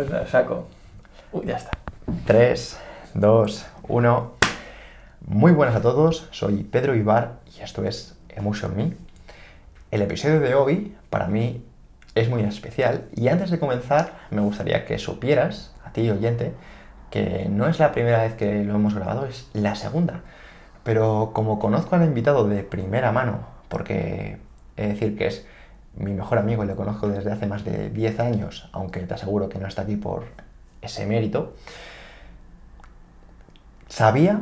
pues la saco. Uy, ya está. 3, 2, 1. Muy buenas a todos, soy Pedro Ibar y esto es Emotion Me. El episodio de hoy para mí es muy especial y antes de comenzar me gustaría que supieras, a ti oyente, que no es la primera vez que lo hemos grabado, es la segunda. Pero como conozco al invitado de primera mano, porque de decir que es mi mejor amigo le conozco desde hace más de 10 años, aunque te aseguro que no está aquí por ese mérito, sabía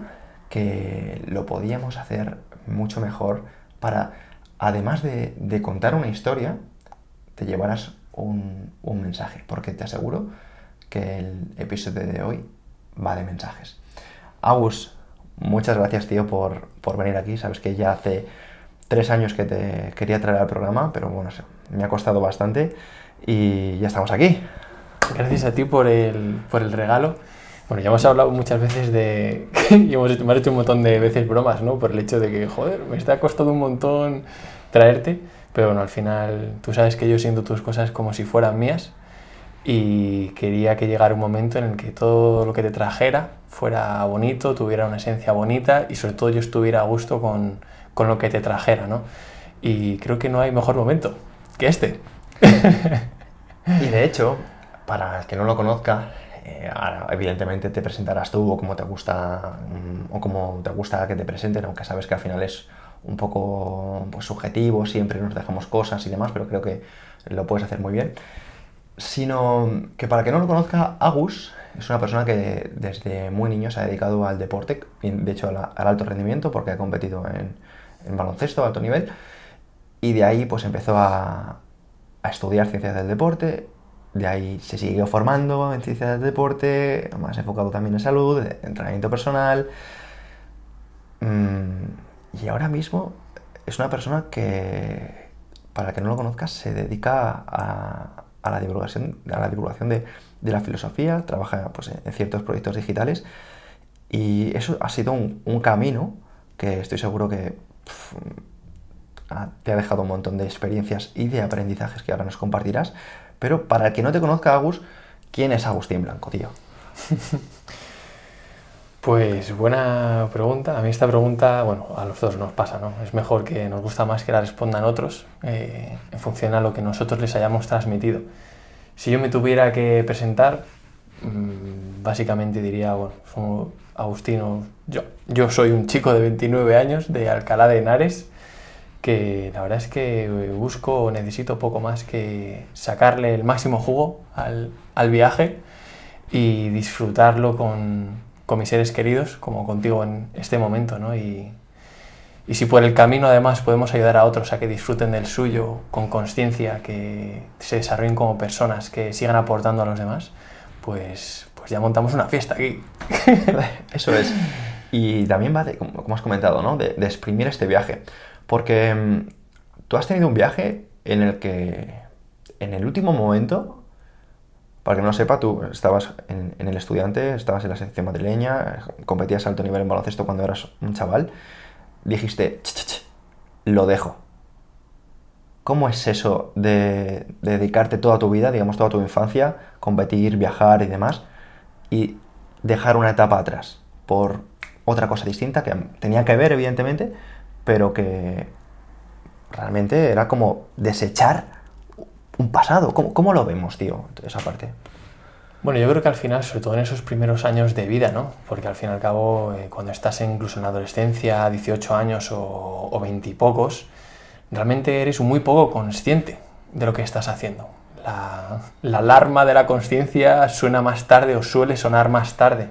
que lo podíamos hacer mucho mejor para, además de, contar una historia, te llevaras un, un mensaje, porque te aseguro que el episodio de hoy va de mensajes. Agus, muchas gracias, tío, por, por venir aquí. Sabes que ya hace tres años que te quería traer al programa, pero bueno, me ha costado bastante y ya estamos aquí. Gracias a ti por el, por el regalo. Bueno, ya hemos hablado muchas veces de... y hemos hecho, hecho un montón de veces bromas, ¿no? Por el hecho de que, joder, me está costado un montón traerte, pero bueno, al final tú sabes que yo siento tus cosas como si fueran mías y quería que llegara un momento en el que todo lo que te trajera fuera bonito, tuviera una esencia bonita y sobre todo yo estuviera a gusto con, con lo que te trajera, ¿no? Y creo que no hay mejor momento que este. y de hecho, para el que no lo conozca, eh, evidentemente te presentarás tú o como te gusta mm, o como te gusta que te presenten, aunque sabes que al final es un poco pues, subjetivo, siempre nos dejamos cosas y demás, pero creo que lo puedes hacer muy bien. Sino que para que no lo conozca, Agus es una persona que desde muy niño se ha dedicado al deporte, de hecho al alto rendimiento, porque ha competido en, en baloncesto a alto nivel y de ahí pues empezó a, estudiar ciencias del deporte, de ahí se siguió formando en ciencias del deporte, más enfocado también en salud, entrenamiento personal. Mm, y ahora mismo es una persona que, para que no lo conozcas, se dedica a, la divulgación, a la divulgación de, la filosofía, trabaja pues, en ciertos proyectos digitales y eso ha sido un camino que estoy seguro que te ha dejado un montón de experiencias y de aprendizajes que ahora nos compartirás. Pero para el que no te conozca, Agus, ¿quién es Agustín Blanco, tío? Pues buena pregunta. A mí esta pregunta, bueno, a los dos nos pasa, ¿no? Es mejor que nos gusta más que la respondan otros eh, en función a lo que nosotros les hayamos transmitido. Si yo me tuviera que presentar, mm, básicamente diría, bueno, Agustino, yo, yo soy un chico de 29 años de Alcalá de Henares, que la verdad es que busco o necesito poco más que sacarle el máximo jugo al, al viaje y disfrutarlo con, con, mis seres queridos, como contigo en este momento. ¿no? Y, y, si por el camino además podemos ayudar a otros a que disfruten del suyo con conciencia, que se desarrollen como personas, que sigan aportando a los demás, pues, pues ya montamos una fiesta aquí. Eso es. Y también va, de, como has comentado, ¿no? de, de exprimir este viaje. Porque mm, tú has tenido un viaje en el que, en el último momento, para que no lo sepa, tú estabas en, el estudiante, estabas en la sección madrileña, competías a alto nivel en baloncesto cuando eras un chaval, dijiste, lo dejo. ¿Cómo es eso de, dedicarte toda tu vida, digamos toda tu infancia, competir, viajar y demás, y dejar una etapa atrás por otra cosa distinta que tenía que ver, evidentemente, pero que realmente era como desechar un pasado. ¿Cómo, lo vemos, tío, esa parte? Bueno, yo creo que al final, sobre todo en esos primeros años de vida, ¿no? Porque al fin y al cabo, eh, cuando estás incluso en la adolescencia, 18 años o, 20 y pocos, realmente eres muy poco consciente de lo que estás haciendo. La, la alarma de la conciencia suena más tarde o suele sonar más tarde.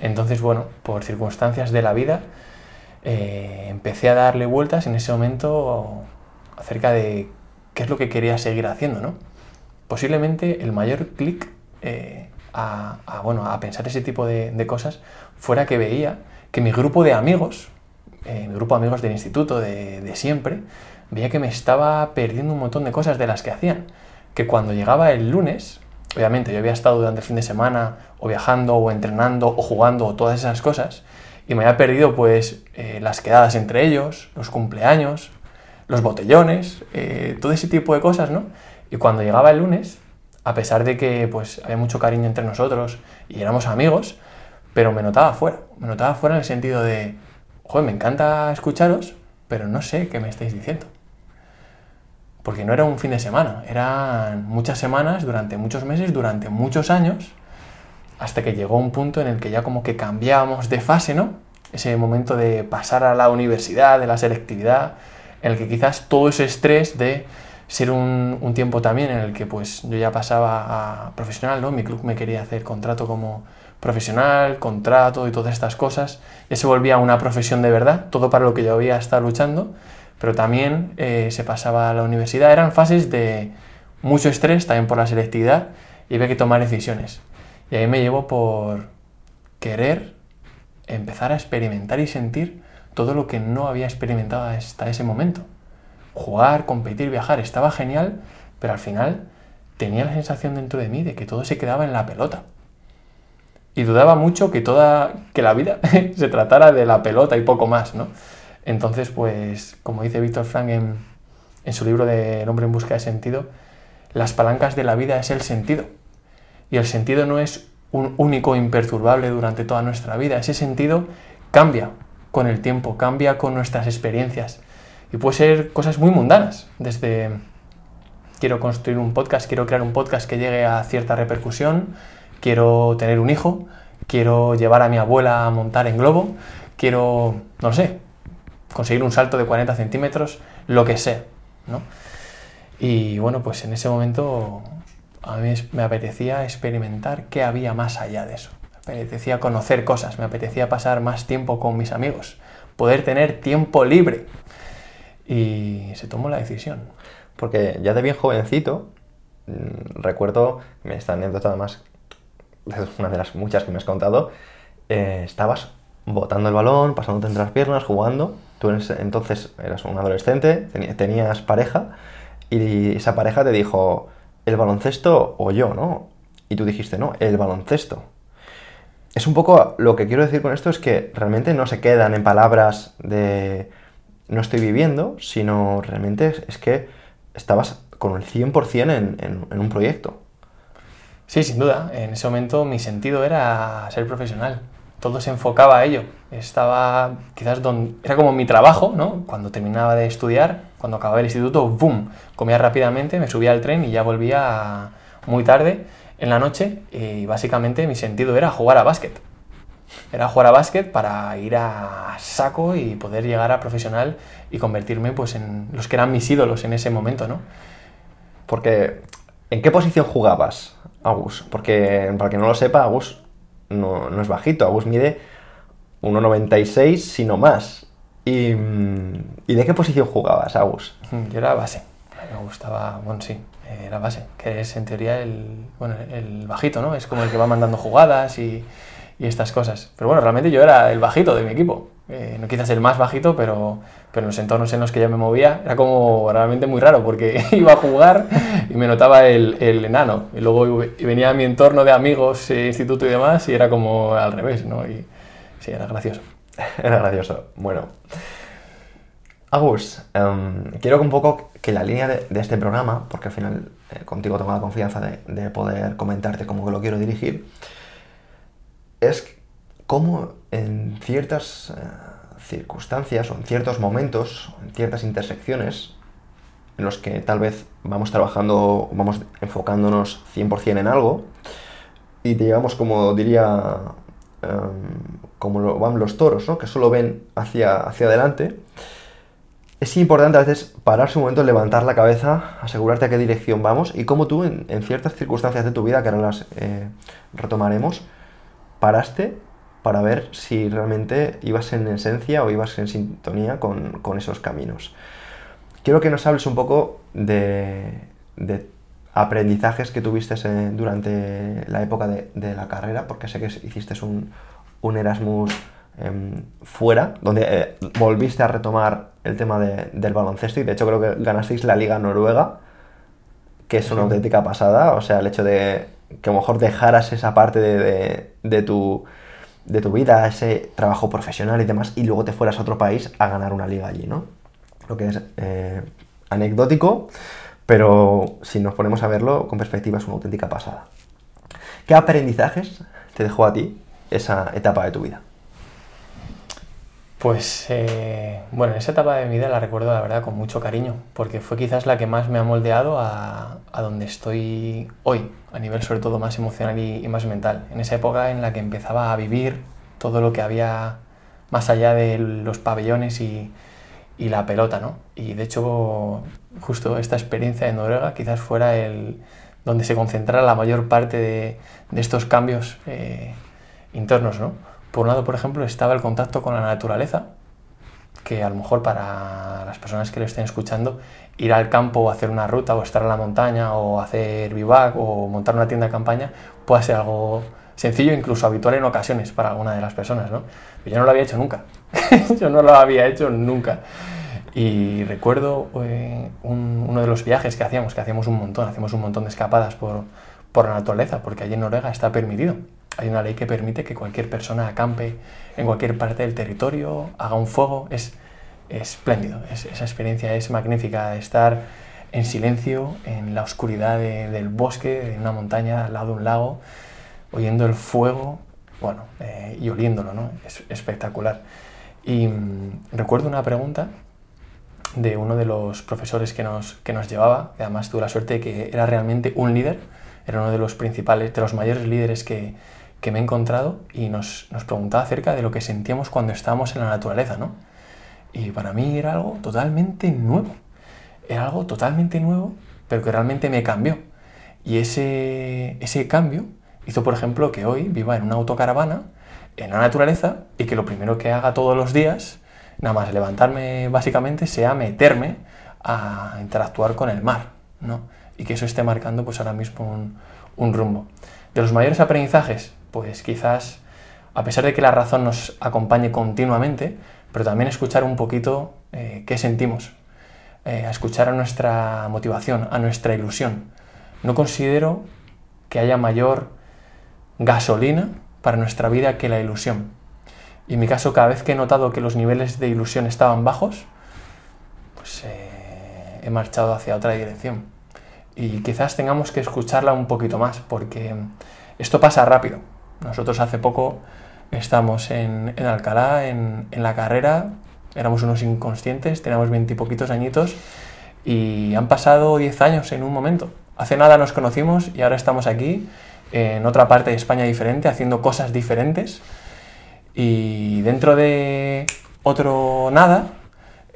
Entonces, bueno, por circunstancias de la vida, eh, empecé a darle vueltas en ese momento acerca de qué es lo que quería seguir haciendo, ¿no? Posiblemente el mayor clic eh, a, bueno, a pensar ese tipo de, cosas fuera que veía que mi grupo de amigos, eh, mi grupo de amigos del instituto de, de siempre, veía que me estaba perdiendo un montón de cosas de las que hacían. Que cuando llegaba el lunes, obviamente yo había estado durante el fin de semana o viajando o entrenando o jugando o todas esas cosas, y me había perdido pues eh, las quedadas entre ellos, los cumpleaños, los botellones, eh, todo ese tipo de cosas, ¿no? Y cuando llegaba el lunes, a pesar de que pues había mucho cariño entre nosotros y éramos amigos, pero me notaba fuera, me notaba fuera en el sentido de, joder, me encanta escucharos, pero no sé qué me estáis diciendo. Porque no era un fin de semana, eran muchas semanas, durante muchos meses, durante muchos años, hasta que llegó un punto en el que ya como que cambiábamos de fase, ¿no? Ese momento de pasar a la universidad, de la selectividad, en el que quizás todo ese estrés de ser un, tiempo también en el que pues yo ya pasaba a profesional, ¿no? Mi club me quería hacer contrato como profesional, contrato y todas estas cosas, ya se volvía una profesión de verdad, todo para lo que yo había estado luchando, pero también eh, se pasaba a la universidad, eran fases de mucho estrés, también por la selectividad, y había que tomar decisiones. Y ahí me llevo por querer empezar a experimentar y sentir todo lo que no había experimentado hasta ese momento. Jugar, competir, viajar, estaba genial, pero al final tenía la sensación dentro de mí de que todo se quedaba en la pelota. Y dudaba mucho que toda que la vida se tratara de la pelota y poco más, ¿no? Entonces, pues, como dice Víctor Frank en, en su libro de El hombre en busca de sentido, las palancas de la vida es el sentido. Y el sentido no es un único imperturbable durante toda nuestra vida. Ese sentido cambia con el tiempo, cambia con nuestras experiencias. Y puede ser cosas muy mundanas, desde quiero construir un podcast, quiero crear un podcast que llegue a cierta repercusión, quiero tener un hijo, quiero llevar a mi abuela a montar en globo, quiero, no sé, conseguir un salto de 40 centímetros, lo que sea, ¿no? Y bueno, pues en ese momento a mí me apetecía experimentar qué había más allá de eso. Me apetecía conocer cosas, me apetecía pasar más tiempo con mis amigos, poder tener tiempo libre. Y se tomó la decisión. Porque ya de bien jovencito, mm, recuerdo, esta anécdota además una de las muchas que me has contado, eh, estabas botando el balón, pasándote entre las piernas, jugando. Tú entonces eras un adolescente, tenías pareja, y esa pareja te dijo, ¿el baloncesto o yo, no? Y tú dijiste, no, el baloncesto. Es un poco lo que quiero decir con esto es que realmente no se quedan en palabras de no estoy viviendo, sino realmente es, que estabas con el 100% en, en un proyecto. Sí, sin duda. En ese momento mi sentido era ser profesional. Todo se enfocaba a ello. Estaba quizás donde... Era como mi trabajo, ¿no? Cuando terminaba de estudiar, cuando acababa el instituto, ¡boom! Comía rápidamente, me subía al tren y ya volvía muy tarde en la noche y básicamente mi sentido era jugar a básquet. Era jugar a básquet para ir a saco y poder llegar a profesional y convertirme pues en los que eran mis ídolos en ese momento, ¿no? Porque ¿en qué posición jugabas? Agus, porque para que no lo sepa, Agus no, no es bajito, Agus mide 1,96 sino más. Y, ¿Y, de qué posición jugabas, Agus? Yo era base, me gustaba, bueno, sí, era base, que es en teoría el, bueno, el bajito, ¿no? Es como el que va mandando jugadas y, y estas cosas. Pero bueno, realmente yo era el bajito de mi equipo. Eh, no quizás el más bajito, pero, pero en los entornos en los que yo me movía era como realmente muy raro porque iba a jugar y me notaba el, el enano. Y luego venía a mi entorno de amigos, eh, instituto y demás y era como al revés, ¿no? Y sí, era gracioso. era gracioso. Bueno. Agus, em, quiero un poco que la línea de, este programa, porque al final eh, contigo tengo la confianza de, de poder comentarte cómo que lo quiero dirigir, es cómo en ciertas eh, circunstancias o en ciertos momentos, en ciertas intersecciones, en los que tal vez vamos trabajando, vamos enfocándonos 100% en algo, y llevamos como diría, em, como van los toros, ¿no? que solo ven hacia, hacia adelante, es importante a veces pararse un momento, levantar la cabeza, asegurarte a qué dirección vamos y cómo tú en, ciertas circunstancias de tu vida, que ahora las eh, retomaremos, paraste para ver si realmente ibas en esencia o ibas en sintonía con, esos caminos. Quiero que nos hables un poco de, aprendizajes que tuviste durante la época de, la carrera, porque sé que hiciste un, Erasmus em, fuera, donde eh, volviste a retomar el tema del baloncesto y de hecho creo que ganasteis la Liga Noruega, que es una auténtica pasada, o sea, el hecho de que a lo mejor dejaras esa parte de, tu, de tu vida, ese trabajo profesional y demás, y luego te fueras a otro país a ganar una liga allí, ¿no? Lo que es eh, anecdótico, pero si nos ponemos a verlo con perspectiva es una auténtica pasada. ¿Qué aprendizajes te dejó a ti esa etapa de tu vida? Pues eh, bueno, esa etapa de mi vida la recuerdo la verdad con mucho cariño, porque fue quizás la que más me ha moldeado a, donde estoy hoy, a nivel sobre todo más emocional y, más mental. En esa época en la que empezaba a vivir todo lo que había más allá de los pabellones y, la pelota, ¿no? Y de hecho, justo esta experiencia de Noruega quizás fuera el donde se concentrara la mayor parte de, estos cambios eh, internos, ¿no? Por un lado, por ejemplo, estaba el contacto con la naturaleza, que a lo mejor para las personas que lo estén escuchando, ir al campo o hacer una ruta o estar en la montaña o hacer vivac o montar una tienda de campaña puede ser algo sencillo, incluso habitual en ocasiones para alguna de las personas, ¿no? Yo no lo había hecho nunca. yo no lo había hecho nunca. Y recuerdo eh, uno de los viajes que hacíamos, que hacíamos un montón, hacíamos un montón de escapadas por, por la naturaleza, porque allí en Noruega está permitido. Hay una ley que permite que cualquier persona acampe en cualquier parte del territorio, haga un fuego. Es espléndido, esa experiencia es magnífica estar en silencio, en la oscuridad del bosque, de una montaña al lado de un lago, oyendo el fuego, bueno, eh, y oliéndolo, ¿no? Es espectacular. Y mm, recuerdo una pregunta de uno de los profesores que nos, que nos llevaba, que además tuve la suerte de que era realmente un líder, era uno de los principales, de los mayores líderes que, que me he encontrado y nos, nos, preguntaba acerca de lo que sentíamos cuando estábamos en la naturaleza, ¿no? Y para mí era algo totalmente nuevo. Era algo totalmente nuevo, pero que realmente me cambió. Y ese, ese cambio hizo, por ejemplo, que hoy viva en una autocaravana, en la naturaleza, y que lo primero que haga todos los días, nada más levantarme básicamente, sea meterme a interactuar con el mar, ¿no? Y que eso esté marcando pues ahora mismo un, un rumbo. De los mayores aprendizajes, pues quizás, a pesar de que la razón nos acompañe continuamente, pero también escuchar un poquito eh, qué sentimos, eh, escuchar a nuestra motivación, a nuestra ilusión. No considero que haya mayor gasolina para nuestra vida que la ilusión. Y en mi caso, cada vez que he notado que los niveles de ilusión estaban bajos, pues eh, he marchado hacia otra dirección. Y quizás tengamos que escucharla un poquito más, porque esto pasa rápido. Nosotros hace poco estamos en, Alcalá, en, la carrera, éramos unos inconscientes, teníamos veintipoquitos añitos y han pasado diez años en un momento. Hace nada nos conocimos y ahora estamos aquí, en otra parte de España diferente, haciendo cosas diferentes. Y dentro de otro nada,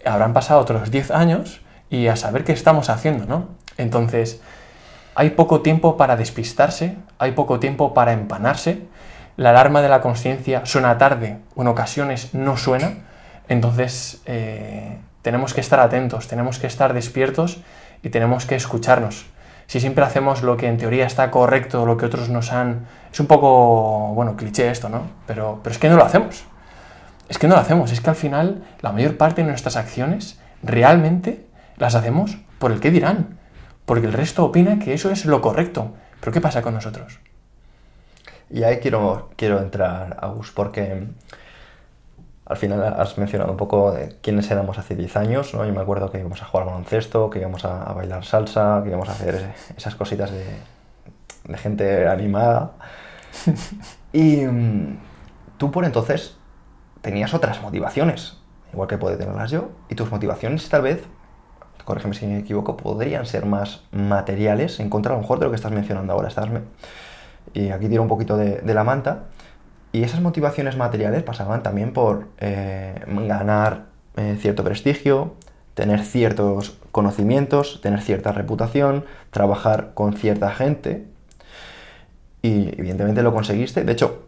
habrán pasado otros diez años y a saber qué estamos haciendo, ¿no? Entonces, hay poco tiempo para despistarse, hay poco tiempo para empanarse, la alarma de la conciencia suena tarde en ocasiones no suena, entonces eh, tenemos que estar atentos, tenemos que estar despiertos y tenemos que escucharnos. Si siempre hacemos lo que en teoría está correcto, lo que otros nos han... Es un poco, bueno, cliché esto, ¿no? Pero, pero es que no lo hacemos. Es que no lo hacemos, es que al final la mayor parte de nuestras acciones realmente las hacemos por el que dirán, porque el resto opina que eso es lo correcto. Pero ¿qué pasa con nosotros? Y ahí quiero, quiero entrar, Agus, porque al final has mencionado un poco de quiénes éramos hace 10 años, ¿no? Yo me acuerdo que íbamos a jugar baloncesto, que íbamos a, bailar salsa, que íbamos a hacer esas cositas de, de gente animada. y mm, tú por entonces tenías otras motivaciones, igual que puedo tenerlas yo, y tus motivaciones tal vez corrígeme si me equivoco, podrían ser más materiales en contra a lo mejor de lo que estás mencionando ahora. Estás y aquí tiro un poquito de, la manta. Y esas motivaciones materiales pasaban también por eh, ganar eh, cierto prestigio, tener ciertos conocimientos, tener cierta reputación, trabajar con cierta gente. Y evidentemente lo conseguiste. De hecho,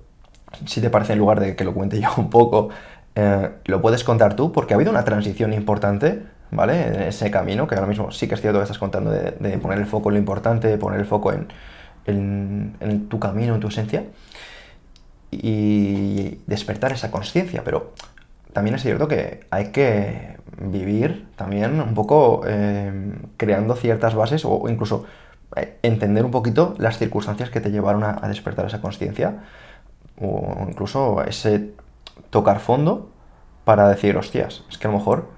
si te parece, en lugar de que lo cuente yo un poco, eh, lo puedes contar tú, porque ha habido una transición importante ¿vale? En ese camino, que ahora mismo sí que es cierto que estás contando de, poner el foco en lo importante, de poner el foco en, en, tu camino, en tu esencia, y despertar esa conciencia, pero también es cierto que hay que vivir también un poco eh, creando ciertas bases o incluso eh, entender un poquito las circunstancias que te llevaron a, despertar esa conciencia o incluso ese tocar fondo para decir, hostias, es que a lo mejor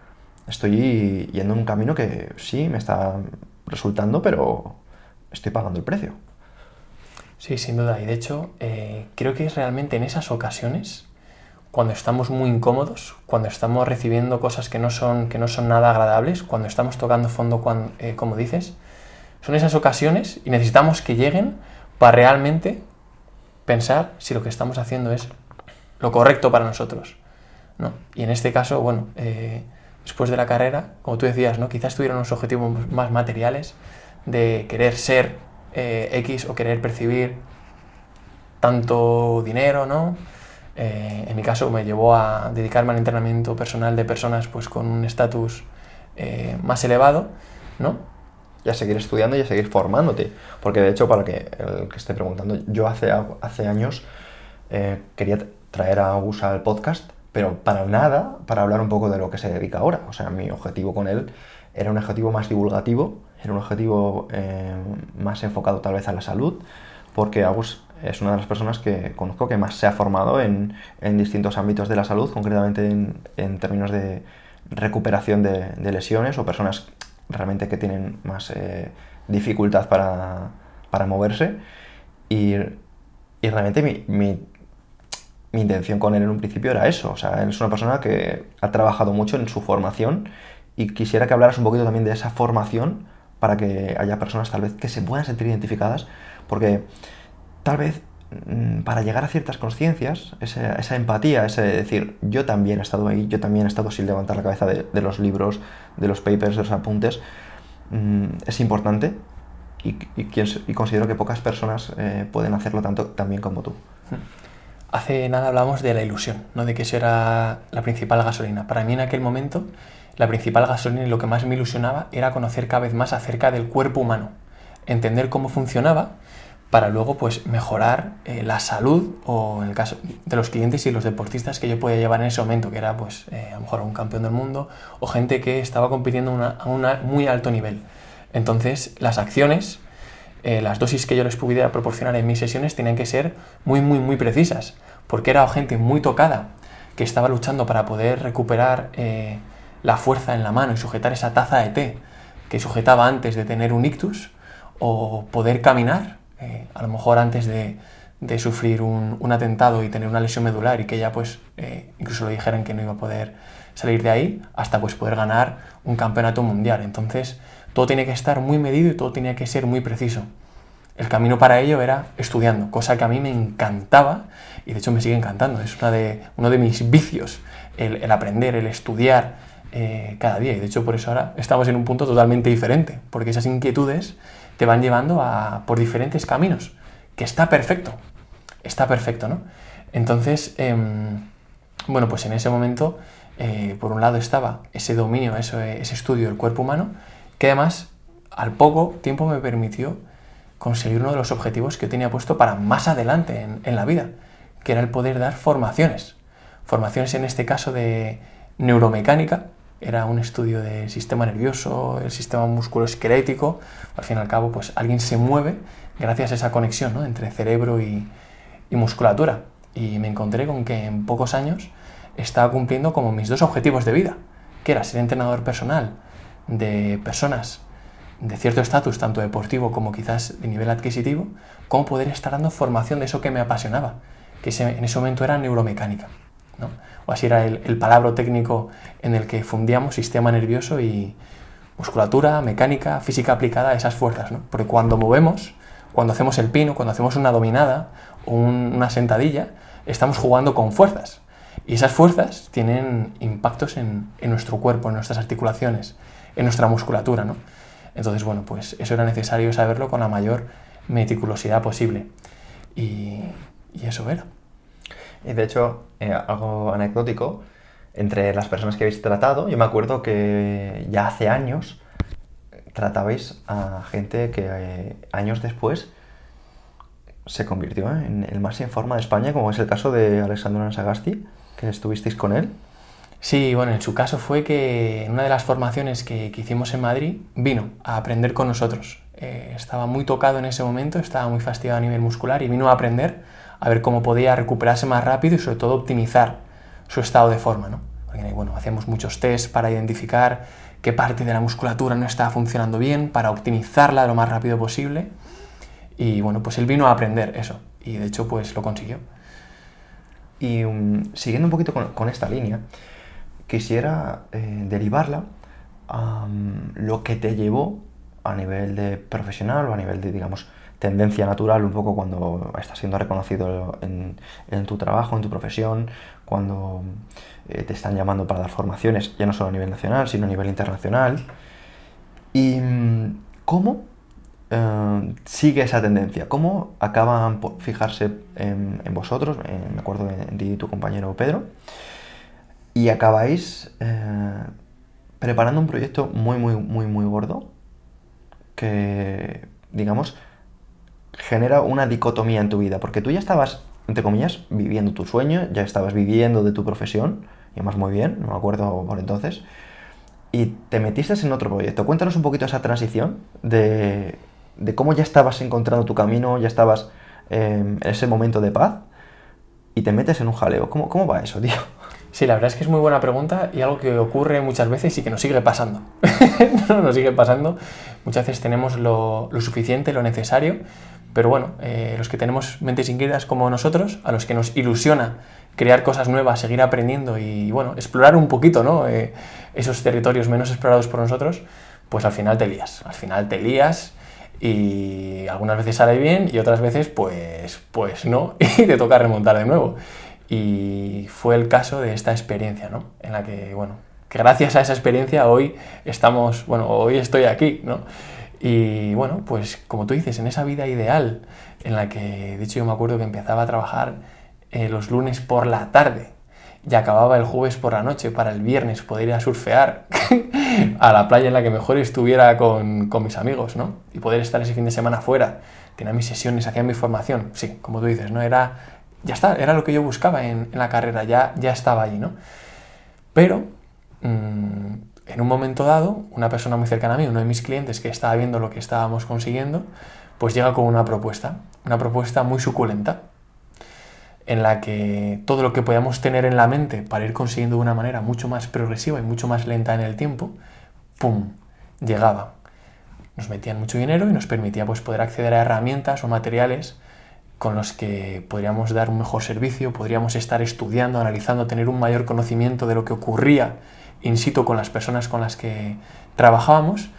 estoy yendo en un camino que sí me está resultando, pero estoy pagando el precio. Sí, sin duda. Y de hecho, eh, creo que es realmente en esas ocasiones, cuando estamos muy incómodos, cuando estamos recibiendo cosas que no son, que no son nada agradables, cuando estamos tocando fondo, eh, como dices, son esas ocasiones y necesitamos que lleguen para realmente pensar si lo que estamos haciendo es lo correcto para nosotros. ¿no? Y en este caso, bueno, eh, después de la carrera, como tú decías, ¿no? quizás tuvieron unos objetivos más materiales de querer ser eh, X o querer percibir tanto dinero, ¿no? Eh, en mi caso me llevó a dedicarme al entrenamiento personal de personas pues, con un estatus más elevado, ¿no? y a seguir estudiando y a seguir formándote. Porque de hecho, para que el que esté preguntando, yo hace, hace años eh, quería traer a Agus al podcast, pero para nada para hablar un poco de lo que se dedica ahora. O sea, mi objetivo con él era un objetivo más divulgativo, era un objetivo eh, más enfocado tal vez a la salud, porque Agus es una de las personas que conozco que más se ha formado en, en distintos ámbitos de la salud, concretamente en, en términos de recuperación de, de, lesiones o personas realmente que tienen más eh, dificultad para, para, moverse. Y, y realmente mi, mi, mi, intención con él en un principio era eso. O sea, él es una persona que ha trabajado mucho en su formación y quisiera que hablaras un poquito también de esa formación para que haya personas tal vez que se puedan sentir identificadas, porque tal vez Mm, para llegar a ciertas conciencias, esa, empatía, ese decir, yo también he estado ahí, yo también he estado sin levantar la cabeza de, los libros, de los papers, de los apuntes, mm, es importante y, considero que pocas personas eh, pueden hacerlo tanto también como tú. Hace nada hablamos de la ilusión, ¿no? de que eso era la principal gasolina. Para mí en aquel momento, la principal gasolina y lo que más me ilusionaba era conocer cada vez más acerca del cuerpo humano, entender cómo funcionaba para luego pues mejorar eh, la salud o en el caso de los clientes y los deportistas que yo podía llevar en ese momento, que era pues eh, a lo mejor un campeón del mundo o gente que estaba compitiendo a un muy alto nivel. Entonces las acciones, eh, las dosis que yo les pudiera proporcionar en mis sesiones tenían que ser muy muy muy precisas, porque era gente muy tocada que estaba luchando para poder recuperar la fuerza en la mano y sujetar esa taza de té que sujetaba antes de tener un ictus o poder caminar eh, a lo mejor antes de, sufrir un, atentado y tener una lesión medular y que ya pues eh, incluso le dijeran que no iba a poder salir de ahí hasta pues poder ganar un campeonato mundial. Entonces todo tiene que estar muy medido y todo tenía que ser muy preciso. El camino para ello era estudiando, cosa que a mí me encantaba y de hecho me sigue encantando. Es una de, uno de mis vicios, el, aprender, el estudiar eh, cada día. Y de hecho por eso ahora estamos en un punto totalmente diferente, porque esas inquietudes te van llevando a, por diferentes caminos, que está perfecto, está perfecto, ¿no? Entonces, em, bueno, pues en ese momento, eh, por un lado estaba ese dominio, ese, ese estudio del cuerpo humano, que además al poco tiempo me permitió conseguir uno de los objetivos que tenía puesto para más adelante en, en, la vida, que era el poder dar formaciones. Formaciones en este caso de neuromecánica, era un estudio del sistema nervioso, el sistema musculoesquelético. Al fin y al cabo, pues alguien se mueve gracias a esa conexión entre cerebro y, musculatura. Y me encontré con que en pocos años estaba cumpliendo como mis dos objetivos de vida, que era ser entrenador personal de personas de cierto estatus, tanto deportivo como quizás de nivel adquisitivo, como poder estar dando formación de eso que me apasionaba, que en ese momento era neuromecánica o así era el, palabra técnico en el que fundíamos sistema nervioso y musculatura, mecánica, física aplicada a esas fuerzas. Porque cuando movemos, cuando hacemos el pino, cuando hacemos una dominada o una sentadilla, estamos jugando con fuerzas. Y esas fuerzas tienen impactos en, nuestro cuerpo, en nuestras articulaciones, en nuestra musculatura. Entonces, bueno, pues eso era necesario saberlo con la mayor meticulosidad posible. y eso era. Y de hecho, eh, algo anecdótico, entre las personas que habéis tratado, yo me acuerdo que ya hace años tratabais a gente que eh, años después se convirtió en el más en forma de España, como es el caso de Alessandro Ansagasti, que estuvisteis con él. Sí, bueno, en su caso fue que en una de las formaciones que, hicimos en Madrid vino a aprender con nosotros. Eh, estaba muy tocado en ese momento, estaba muy fastidiado a nivel muscular y vino a aprender a ver cómo podía recuperarse más rápido y sobre todo optimizar su estado de forma. ¿no? Porque, bueno, hacíamos muchos tests para identificar qué parte de la musculatura no estaba funcionando bien para optimizarla lo más rápido posible. Y bueno, pues él vino a aprender eso y de hecho pues lo consiguió. Y um, siguiendo un poquito con, esta línea, quisiera eh, derivarla a lo que te llevó a nivel de profesional o a nivel de, digamos, tendencia natural, un poco cuando estás siendo reconocido en, tu trabajo, en tu profesión, cuando eh, te están llamando para dar formaciones, ya no solo a nivel nacional, sino a nivel internacional. ¿Y mm, cómo eh, sigue esa tendencia? ¿Cómo acaban fijarse en, vosotros, me acuerdo de, de, tu compañero Pedro, y acabáis eh, preparando un proyecto muy, muy, muy, muy gordo que, digamos, genera una dicotomía en tu vida, porque tú ya estabas, entre comillas, viviendo tu sueño, ya estabas viviendo de tu profesión, y más muy bien, no me acuerdo por entonces, y te metiste en otro proyecto. Cuéntanos un poquito esa transición de, de cómo ya estabas encontrando tu camino, ya estabas en ese momento de paz, y te metes en un jaleo. ¿Cómo, cómo va eso, tío? Sí, la verdad es que es muy buena pregunta y algo que ocurre muchas veces y que nos sigue pasando. no, nos sigue pasando. Muchas veces tenemos lo, lo suficiente, lo necesario, pero bueno, eh, los que tenemos mentes inquietas como nosotros, a los que nos ilusiona crear cosas nuevas, seguir aprendiendo y bueno, explorar un poquito ¿no? Eh, esos territorios menos explorados por nosotros, pues al final te lías. Al final te lías y algunas veces sale bien y otras veces pues, pues no y te toca remontar de nuevo. Y fue el caso de esta experiencia, ¿no? En la que, bueno, que gracias a esa experiencia hoy estamos, bueno, hoy estoy aquí, ¿no? Y bueno, pues como tú dices, en esa vida ideal en la que, de hecho yo me acuerdo que empezaba a trabajar eh, los lunes por la tarde y acababa el jueves por la noche para el viernes poder ir a surfear a la playa en la que mejor estuviera con, con, mis amigos, ¿no? Y poder estar ese fin de semana fuera, tenía mis sesiones, hacía mi formación, sí, como tú dices, ¿no? Era, ya está, era lo que yo buscaba en, la carrera, ya, ya estaba allí, ¿no? Pero mmm, en un momento dado, una persona muy cercana a mí, uno de mis clientes que estaba viendo lo que estábamos consiguiendo, pues llega con una propuesta, una propuesta muy suculenta, en la que todo lo que podíamos tener en la mente para ir consiguiendo de una manera mucho más progresiva y mucho más lenta en el tiempo, ¡pum!, llegaba. Nos metían mucho dinero y nos permitía pues, poder acceder a herramientas o materiales con los que podríamos dar un mejor servicio, podríamos estar estudiando, analizando, tener un mayor conocimiento de lo que ocurría in situ con las personas con las que trabajábamos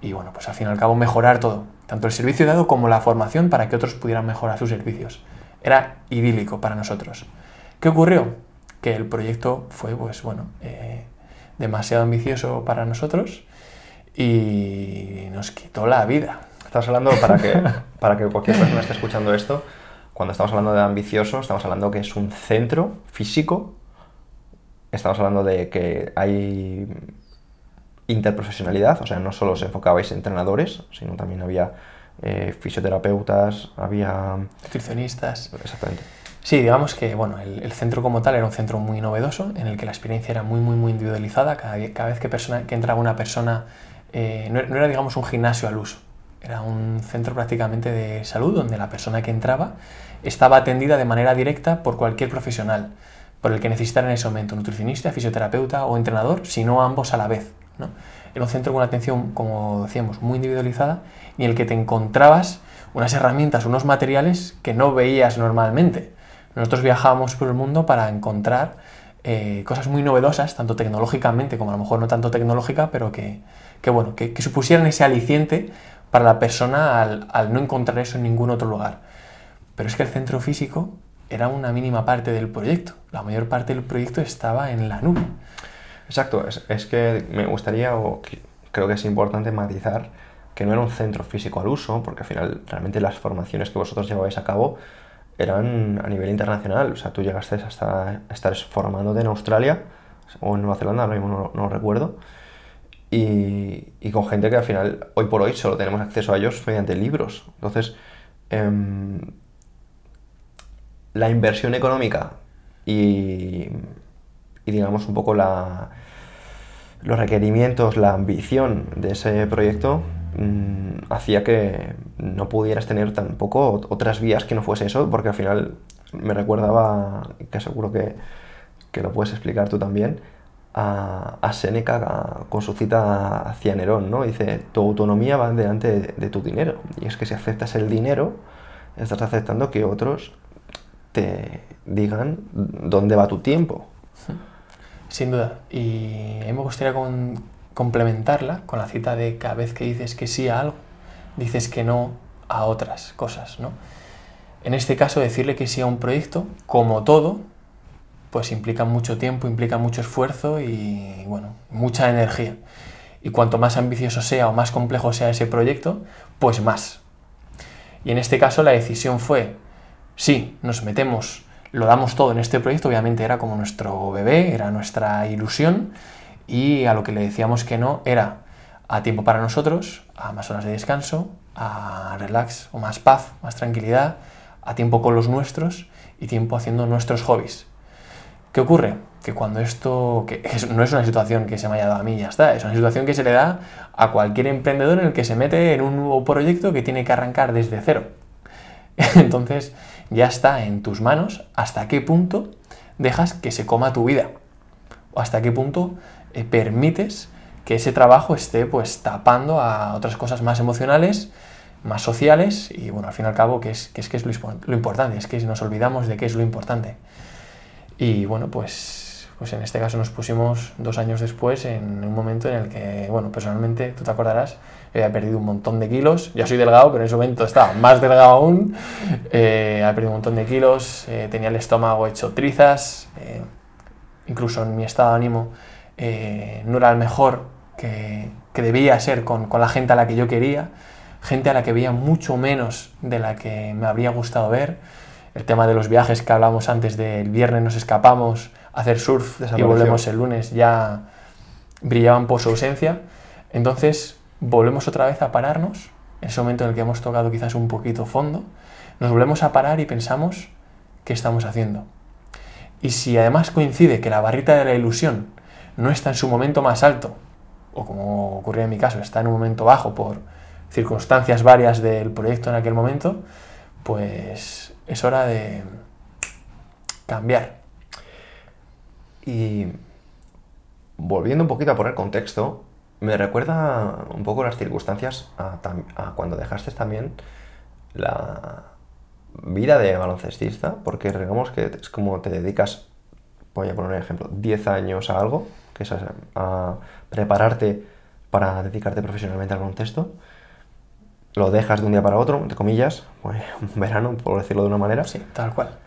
y bueno, pues al fin y al cabo mejorar todo, tanto el servicio dado como la formación para que otros pudieran mejorar sus servicios. Era idílico para nosotros. ¿Qué ocurrió? Que el proyecto fue, pues bueno, eh, demasiado ambicioso para nosotros y nos quitó la vida. Estamos hablando, para que, para que cualquier persona esté escuchando esto, cuando estamos hablando de ambicioso, estamos hablando que es un centro físico estamos hablando de que hay interprofesionalidad, o sea, no solo os enfocabais en entrenadores, sino también había eh, fisioterapeutas, había... Nutricionistas. Exactamente. Sí, digamos que bueno, el, centro como tal era un centro muy novedoso, en el que la experiencia era muy, muy, muy individualizada. Cada, cada vez que, persona, que entraba una persona, eh, no, no, era, digamos, un gimnasio al uso, era un centro prácticamente de salud, donde la persona que entraba estaba atendida de manera directa por cualquier profesional por el que necesitaran en ese momento, nutricionista, fisioterapeuta o entrenador, si no ambos a la vez. ¿no? Era un centro con una atención, como decíamos, muy individualizada y en el que te encontrabas unas herramientas, unos materiales que no veías normalmente. Nosotros viajábamos por el mundo para encontrar eh, cosas muy novedosas, tanto tecnológicamente como a lo mejor no tanto tecnológica, pero que, que bueno, que, supusieran ese aliciente para la persona al, al no encontrar eso en ningún otro lugar. Pero es que el centro físico era una mínima parte del proyecto. La mayor parte del proyecto estaba en la nube. Exacto, es, que me gustaría, o creo que es importante matizar, que no era un centro físico al uso, porque al final realmente las formaciones que vosotros llevabais a cabo eran a nivel internacional. O sea, tú llegaste hasta estar formándote en Australia o en Nueva Zelanda, ahora mismo no, lo recuerdo, y, con gente que al final, hoy por hoy, solo tenemos acceso a ellos mediante libros. Entonces, em, la inversión económica y, digamos un poco la, los requerimientos, la ambición de ese proyecto mm, hacía que no pudieras tener tampoco otras vías que no fuese eso, porque al final me recordaba, que seguro que, que lo puedes explicar tú también, a, Seneca con su cita hacia Nerón, ¿no? Dice, tu autonomía va delante de, tu dinero. Y es que si aceptas el dinero, estás aceptando que otros te digan dónde va tu tiempo. Sin duda. Y a mí me gustaría complementarla con la cita de cada vez que dices que sí a algo, dices que no a otras cosas, ¿no? En este caso, decirle que sí a un proyecto, como todo, pues implica mucho tiempo, implica mucho esfuerzo y, bueno, mucha energía. Y cuanto más ambicioso sea o más complejo sea ese proyecto, pues más. Y en este caso la decisión fue, sí, nos metemos, lo damos todo en este proyecto, obviamente era como nuestro bebé, era nuestra ilusión, y a lo que le decíamos que no era a tiempo para nosotros, a más horas de descanso, a relax o más paz, más tranquilidad, a tiempo con los nuestros y tiempo haciendo nuestros hobbies. ¿Qué ocurre? Que cuando esto, que es- no es una situación que se me haya dado a mí ya está, es una situación que se le da a cualquier emprendedor en el que se mete en un nuevo proyecto que tiene que arrancar desde cero. Entonces ya está en tus manos hasta qué punto dejas que se coma tu vida o hasta qué punto eh, permites que ese trabajo esté pues tapando a otras cosas más emocionales, más sociales y bueno, al fin y al cabo que es, que es, que es lo, lo importante, es que nos olvidamos de qué es lo importante. Y bueno, pues, pues en este caso nos pusimos dos años después en un momento en el que, bueno, personalmente, tú te acordarás, había perdido un montón de kilos. Yo soy delgado, pero en ese momento estaba más delgado aún. Eh, había perdido un montón de kilos, eh, tenía el estómago hecho trizas, eh, incluso en mi estado de ánimo eh, no era el mejor que, que debía ser con, con la gente a la que yo quería, gente a la que veía mucho menos de la que me habría gustado ver. El tema de los viajes que hablamos antes del viernes nos escapamos a hacer surf y volvemos el lunes ya brillaban por su ausencia. Entonces volvemos otra vez a pararnos, en ese momento en el que hemos tocado quizás un poquito fondo, nos volvemos a parar y pensamos qué estamos haciendo. Y si además coincide que la barrita de la ilusión no está en su momento más alto, o como ocurrió en mi caso, está en un momento bajo por circunstancias varias del proyecto en aquel momento, pues es hora de cambiar. Y volviendo un poquito a poner contexto, me recuerda un poco las circunstancias a, a cuando dejaste también la vida de baloncestista, porque digamos que es como te dedicas, voy a poner un ejemplo, 10 años a algo, que es a, a prepararte para dedicarte profesionalmente al baloncesto, lo dejas de un día para otro, entre comillas, pues, un verano, por decirlo de una manera, Sí, tal cual.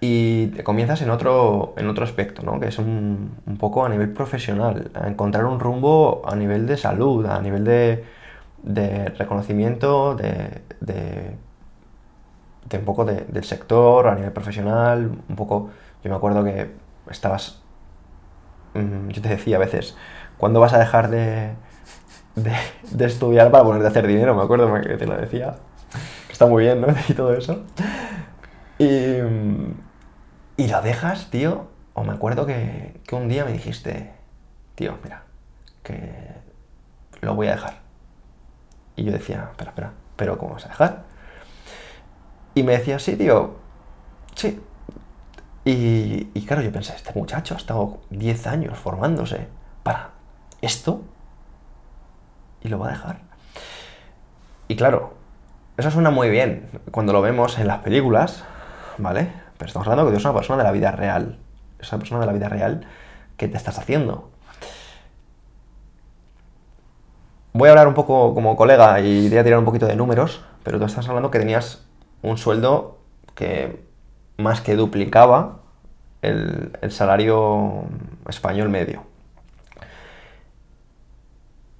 y te comienzas en otro, en otro aspecto, ¿no? Que es un, un poco a nivel profesional, a encontrar un rumbo a nivel de salud, a nivel de, de reconocimiento, de, de, de un poco de- del sector, a nivel profesional, un poco, yo me acuerdo que estabas, mm, yo te decía a veces, ¿cuándo vas a dejar de, de, estudiar para ponerte a hacer dinero? Me acuerdo que te lo decía, está muy bien, ¿no? Y todo eso. Y, y lo dejas, tío. O me acuerdo que, que un día me dijiste, tío, mira, que lo voy a dejar. Y yo decía, espera, espera, ¿pero cómo vas a dejar? Y me decía, sí, tío, sí. Y, y claro, yo pensé, este muchacho ha estado 10 años formándose para esto y lo va a dejar. Y claro, eso suena muy bien cuando lo vemos en las películas, ¿vale? Pero estamos hablando que tú eres una persona de la vida real. Es una persona de la vida real que te estás haciendo. Voy a hablar un poco como colega y voy a tirar un poquito de números, pero tú estás hablando que tenías un sueldo que más que duplicaba el, el salario español medio.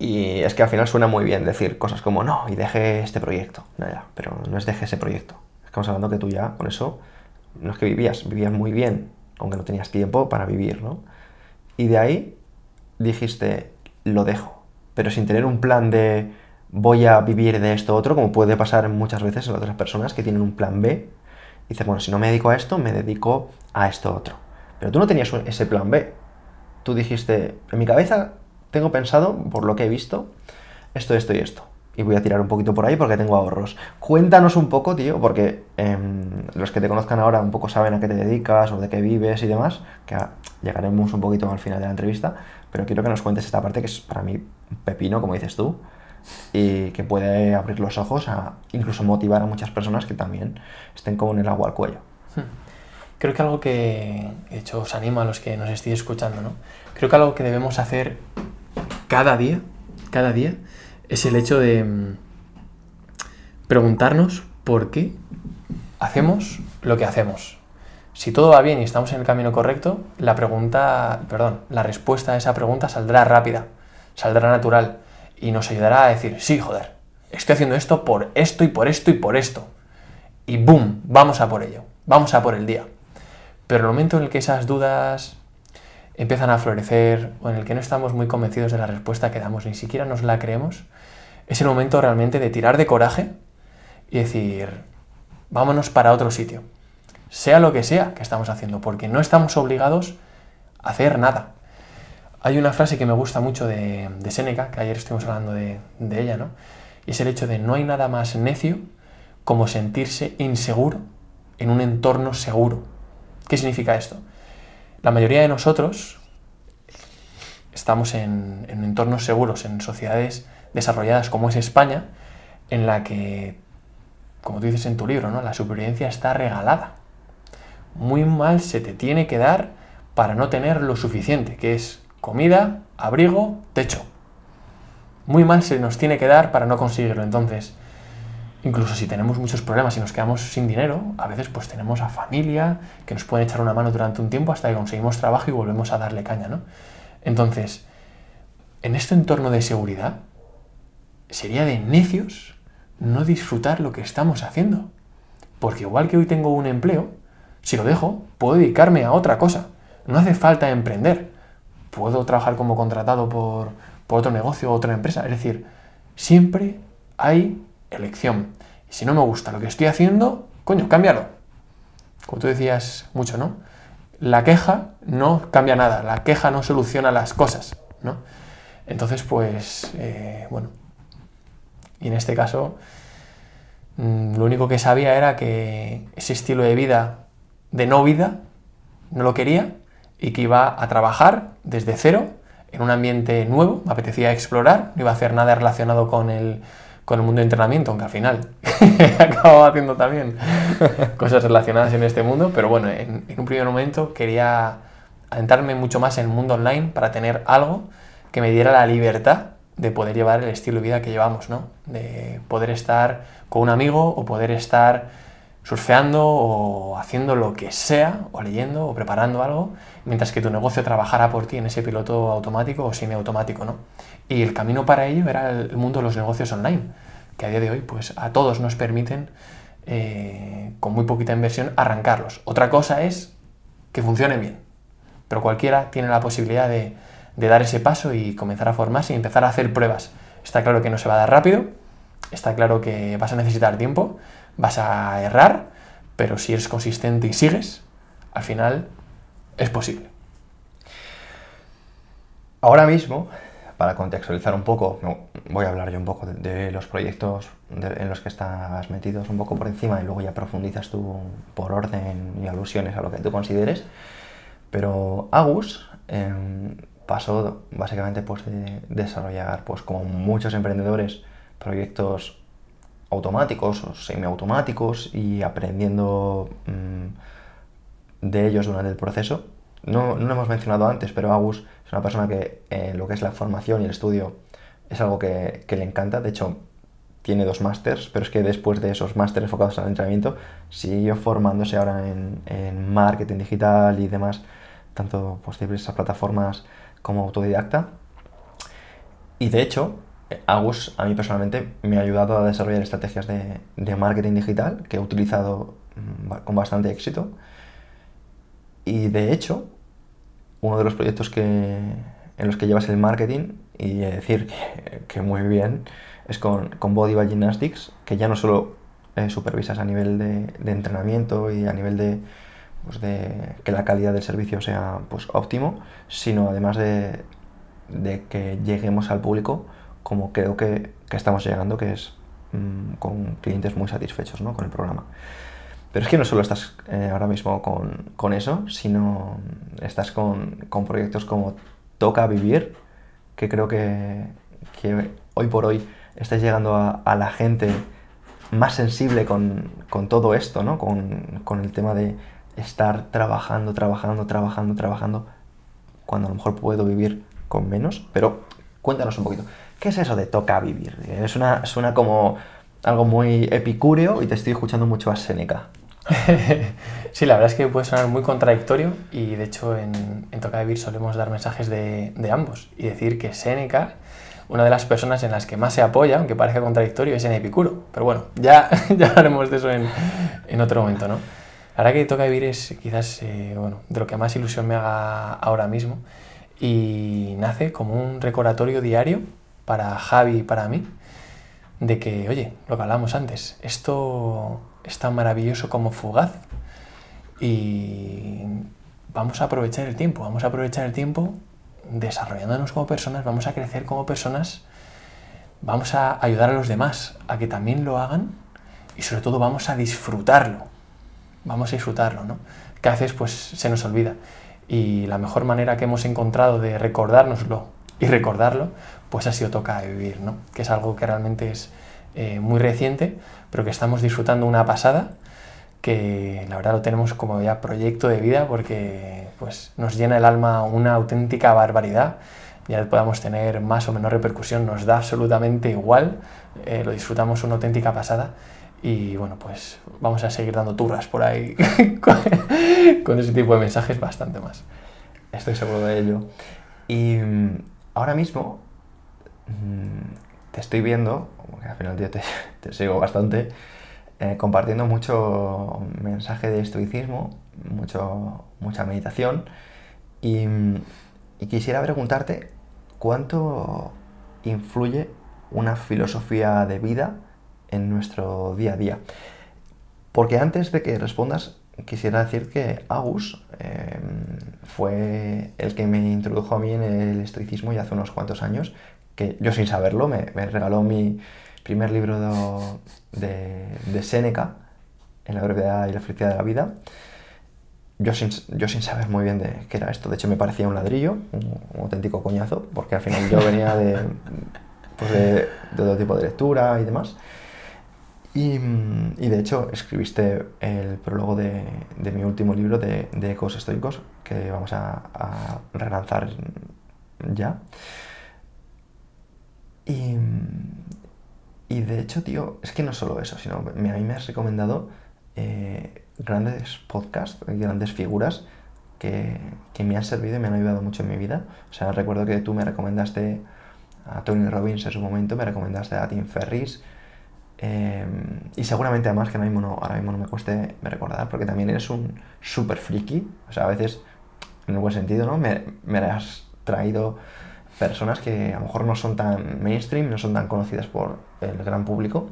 Y es que al final suena muy bien decir cosas como no, y dejé este proyecto. No, pero no es dejé ese proyecto. Estamos hablando que tú ya con eso no es que vivías, vivías muy bien, aunque no tenías tiempo para vivir, ¿no? Y de ahí dijiste, lo dejo, pero sin tener un plan de voy a vivir de esto otro, como puede pasar muchas veces en otras personas que tienen un plan B. Dices, bueno, si no me dedico a esto, me dedico a esto otro. Pero tú no tenías ese plan B. Tú dijiste, en mi cabeza tengo pensado, por lo que he visto, esto, esto y esto. y voy a tirar un poquito por ahí porque tengo ahorros. Cuéntanos un poco, tío, porque em, los que te conozcan ahora un poco saben a qué te dedicas o de qué vives y demás, que llegaremos un poquito al final de la entrevista, pero quiero que nos cuentes esta parte que es para mí un pepino, como dices tú, y que puede abrir los ojos a incluso motivar a muchas personas que también estén como en el agua al cuello. Hmm. Creo que algo que, de hecho, os anima a los que nos estéis escuchando, ¿no? Creo que algo que debemos hacer cada día, cada día, es el hecho de mm, preguntarnos por qué hacemos lo que hacemos. Si todo va bien y estamos en el camino correcto, la pregunta, perdón, la respuesta a esa pregunta saldrá rápida, saldrá natural y nos ayudará a decir, sí, joder, estoy haciendo esto por esto y por esto y por esto. Y boom, vamos a por ello, vamos a por el día. Pero el momento en el que esas dudas empiezan a florecer o en el que no estamos muy convencidos de la respuesta que damos, ni siquiera nos la creemos, es el momento realmente de tirar de coraje y decir, vámonos para otro sitio, sea lo que sea que estamos haciendo, porque no estamos obligados a hacer nada. Hay una frase que me gusta mucho de, de Séneca, que ayer estuvimos hablando de, de ella, ¿no? Y es el hecho de no hay nada más necio como sentirse inseguro en un entorno seguro. ¿Qué significa esto? La mayoría de nosotros estamos en, en entornos seguros, en sociedades desarrolladas como es España, en la que, como tú dices en tu libro, ¿no? la supervivencia está regalada. Muy mal se te tiene que dar para no tener lo suficiente, que es comida, abrigo, techo. Muy mal se nos tiene que dar para no conseguirlo. Entonces, incluso si tenemos muchos problemas y nos quedamos sin dinero, a veces pues tenemos a familia que nos pueden echar una mano durante un tiempo hasta que conseguimos trabajo y volvemos a darle caña, ¿no? Entonces, en este entorno de seguridad, sería de necios no disfrutar lo que estamos haciendo. Porque igual que hoy tengo un empleo, si lo dejo, puedo dedicarme a otra cosa. No hace falta emprender. Puedo trabajar como contratado por, otro negocio o otra empresa. Es decir, siempre hay elección. Y si no me gusta lo que estoy haciendo, coño, cámbialo. Como tú decías mucho, ¿no? La queja no cambia nada, la queja no soluciona las cosas, ¿no? Entonces, pues, eh, bueno, y en este caso, mm, lo único que sabía era que ese estilo de vida, de no vida, no lo quería y que iba a trabajar desde cero en un ambiente nuevo, me apetecía explorar, no iba a hacer nada relacionado con el, con el mundo de entrenamiento, aunque al final acababa haciendo también cosas relacionadas en este mundo, pero bueno, en, en un primer momento quería adentrarme mucho más en el mundo online para tener algo que me diera la libertad de poder llevar el estilo de vida que llevamos, ¿no? De poder estar con un amigo o poder estar surfeando o haciendo lo que sea, o leyendo o preparando algo, mientras que tu negocio trabajara por ti en ese piloto automático o semiautomático, ¿no? Y el camino para ello era el mundo de los negocios online, que a día de hoy, pues a todos nos permiten, eh, con muy poquita inversión, arrancarlos. Otra cosa es que funcionen bien, pero cualquiera tiene la posibilidad de de dar ese paso y comenzar a formarse y empezar a hacer pruebas. Está claro que no se va a dar rápido, está claro que vas a necesitar tiempo, vas a errar, pero si eres consistente y sigues, al final es posible. Ahora mismo, para contextualizar un poco, voy a hablar yo un poco de, los proyectos en los que estás metidos un poco por encima y luego ya profundizas tú por orden y alusiones a lo que tú consideres. Pero Agus, em, pasó básicamente pues, de desarrollar, pues como muchos emprendedores, proyectos automáticos o semiautomáticos y aprendiendo mm, de ellos durante el proceso. No, no lo hemos mencionado antes, pero Agus es una persona que eh, lo que es la formación y el estudio es algo que, le encanta. De hecho, tiene dos másters, pero es que después de esos másters enfocados al entrenamiento, siguió formándose ahora en, en marketing digital y demás, tanto pues, esas plataformas como autodidacta. Y de hecho, Agus a mí personalmente me ha ayudado a desarrollar estrategias de, marketing digital que he utilizado mm, con bastante éxito. Y de hecho, uno de los proyectos que, en los que llevas el marketing, y decir que, muy bien, es con, con Body by Gymnastics, que ya no solo eh, supervisas a nivel de, de, entrenamiento y a nivel de, pues de que la calidad del servicio sea pues, óptimo, sino además de, que lleguemos al público como creo que, que estamos llegando, que es mm, con clientes muy satisfechos ¿no? con el programa. Pero es que no solo estás eh, ahora mismo con, con, eso, sino estás con, con, proyectos como Toca Vivir, que creo que, hoy por hoy estás llegando a, a la gente más sensible con, con todo esto, ¿no? Con, con, el tema de estar trabajando, trabajando, trabajando, trabajando, cuando a lo mejor puedo vivir con menos. Pero cuéntanos un poquito, ¿qué es eso de toca vivir? Es una, suena como algo muy epicúreo y te estoy escuchando mucho a Seneca. sí, la verdad es que puede sonar muy contradictorio y de hecho en, en Toca Vivir solemos dar mensajes de, ambos y decir que Seneca una de las personas en las que más se apoya, aunque parezca contradictorio, es en Epicuro. Pero bueno, ya, ya hablaremos de eso en, en, otro momento, ¿no? La verdad que toca vivir es quizás eh, de lo que más ilusión me haga ahora mismo y nace como un recordatorio diario para Javi y para mí de que, oye, lo que hablamos antes, esto es tan maravilloso como fugaz y vamos a aprovechar el tiempo, vamos a aprovechar el tiempo desarrollándonos como personas, vamos a crecer como personas, vamos a ayudar a los demás a que también lo hagan y sobre todo vamos a disfrutarlo. Vamos a disfrutarlo, ¿no? Que a veces pues se nos olvida. Y la mejor manera que hemos encontrado de recordárnoslo y recordarlo, pues ha sido Toca Vivir, ¿no? Que es algo que realmente es eh, muy reciente, pero que estamos disfrutando una pasada que la verdad lo tenemos como ya proyecto de vida porque pues, nos llena el alma una auténtica barbaridad. Ya podamos tener más o menos repercusión, nos da absolutamente igual, eh, lo disfrutamos una auténtica pasada y bueno, pues vamos a seguir dando turras por ahí con, con, ese tipo de mensajes bastante más. Estoy seguro de ello. Y mm, ahora mismo mm, te estoy viendo, porque al final yo te, te sigo bastante, eh, compartiendo mucho mensaje de estoicismo, mucho, mucha meditación. Y, quisiera preguntarte cuánto influye una filosofía de vida en nuestro día a día. Porque antes de que respondas, quisiera decir que Agus eh, fue el que me introdujo a mí en el estoicismo ya hace unos cuantos años, que yo sin saberlo me, me regaló mi, primer libro de, de, Séneca, En la brevedad y la felicidad de la vida. Yo sin, yo sin saber muy bien de qué era esto, de hecho me parecía un ladrillo, un, un auténtico coñazo, porque al final yo venía de, pues de, de todo tipo de lectura y demás. Y, y, de hecho escribiste el prólogo de, de mi último libro de, de, Ecos Estoicos, que vamos a, a relanzar ya. Y, y de hecho, tío, es que no solo eso, sino a mí me has recomendado eh, grandes podcasts, grandes figuras que, que, me han servido y me han ayudado mucho en mi vida. O sea, recuerdo que tú me recomendaste a Tony Robbins en su momento, me recomendaste a Tim Ferris. Eh, y seguramente además que ahora mismo, no, me cueste recordar, porque también eres un súper friki. O sea, a veces, en el buen sentido, ¿no? Me, me has traído personas que a lo mejor no son tan mainstream, no son tan conocidas por el gran público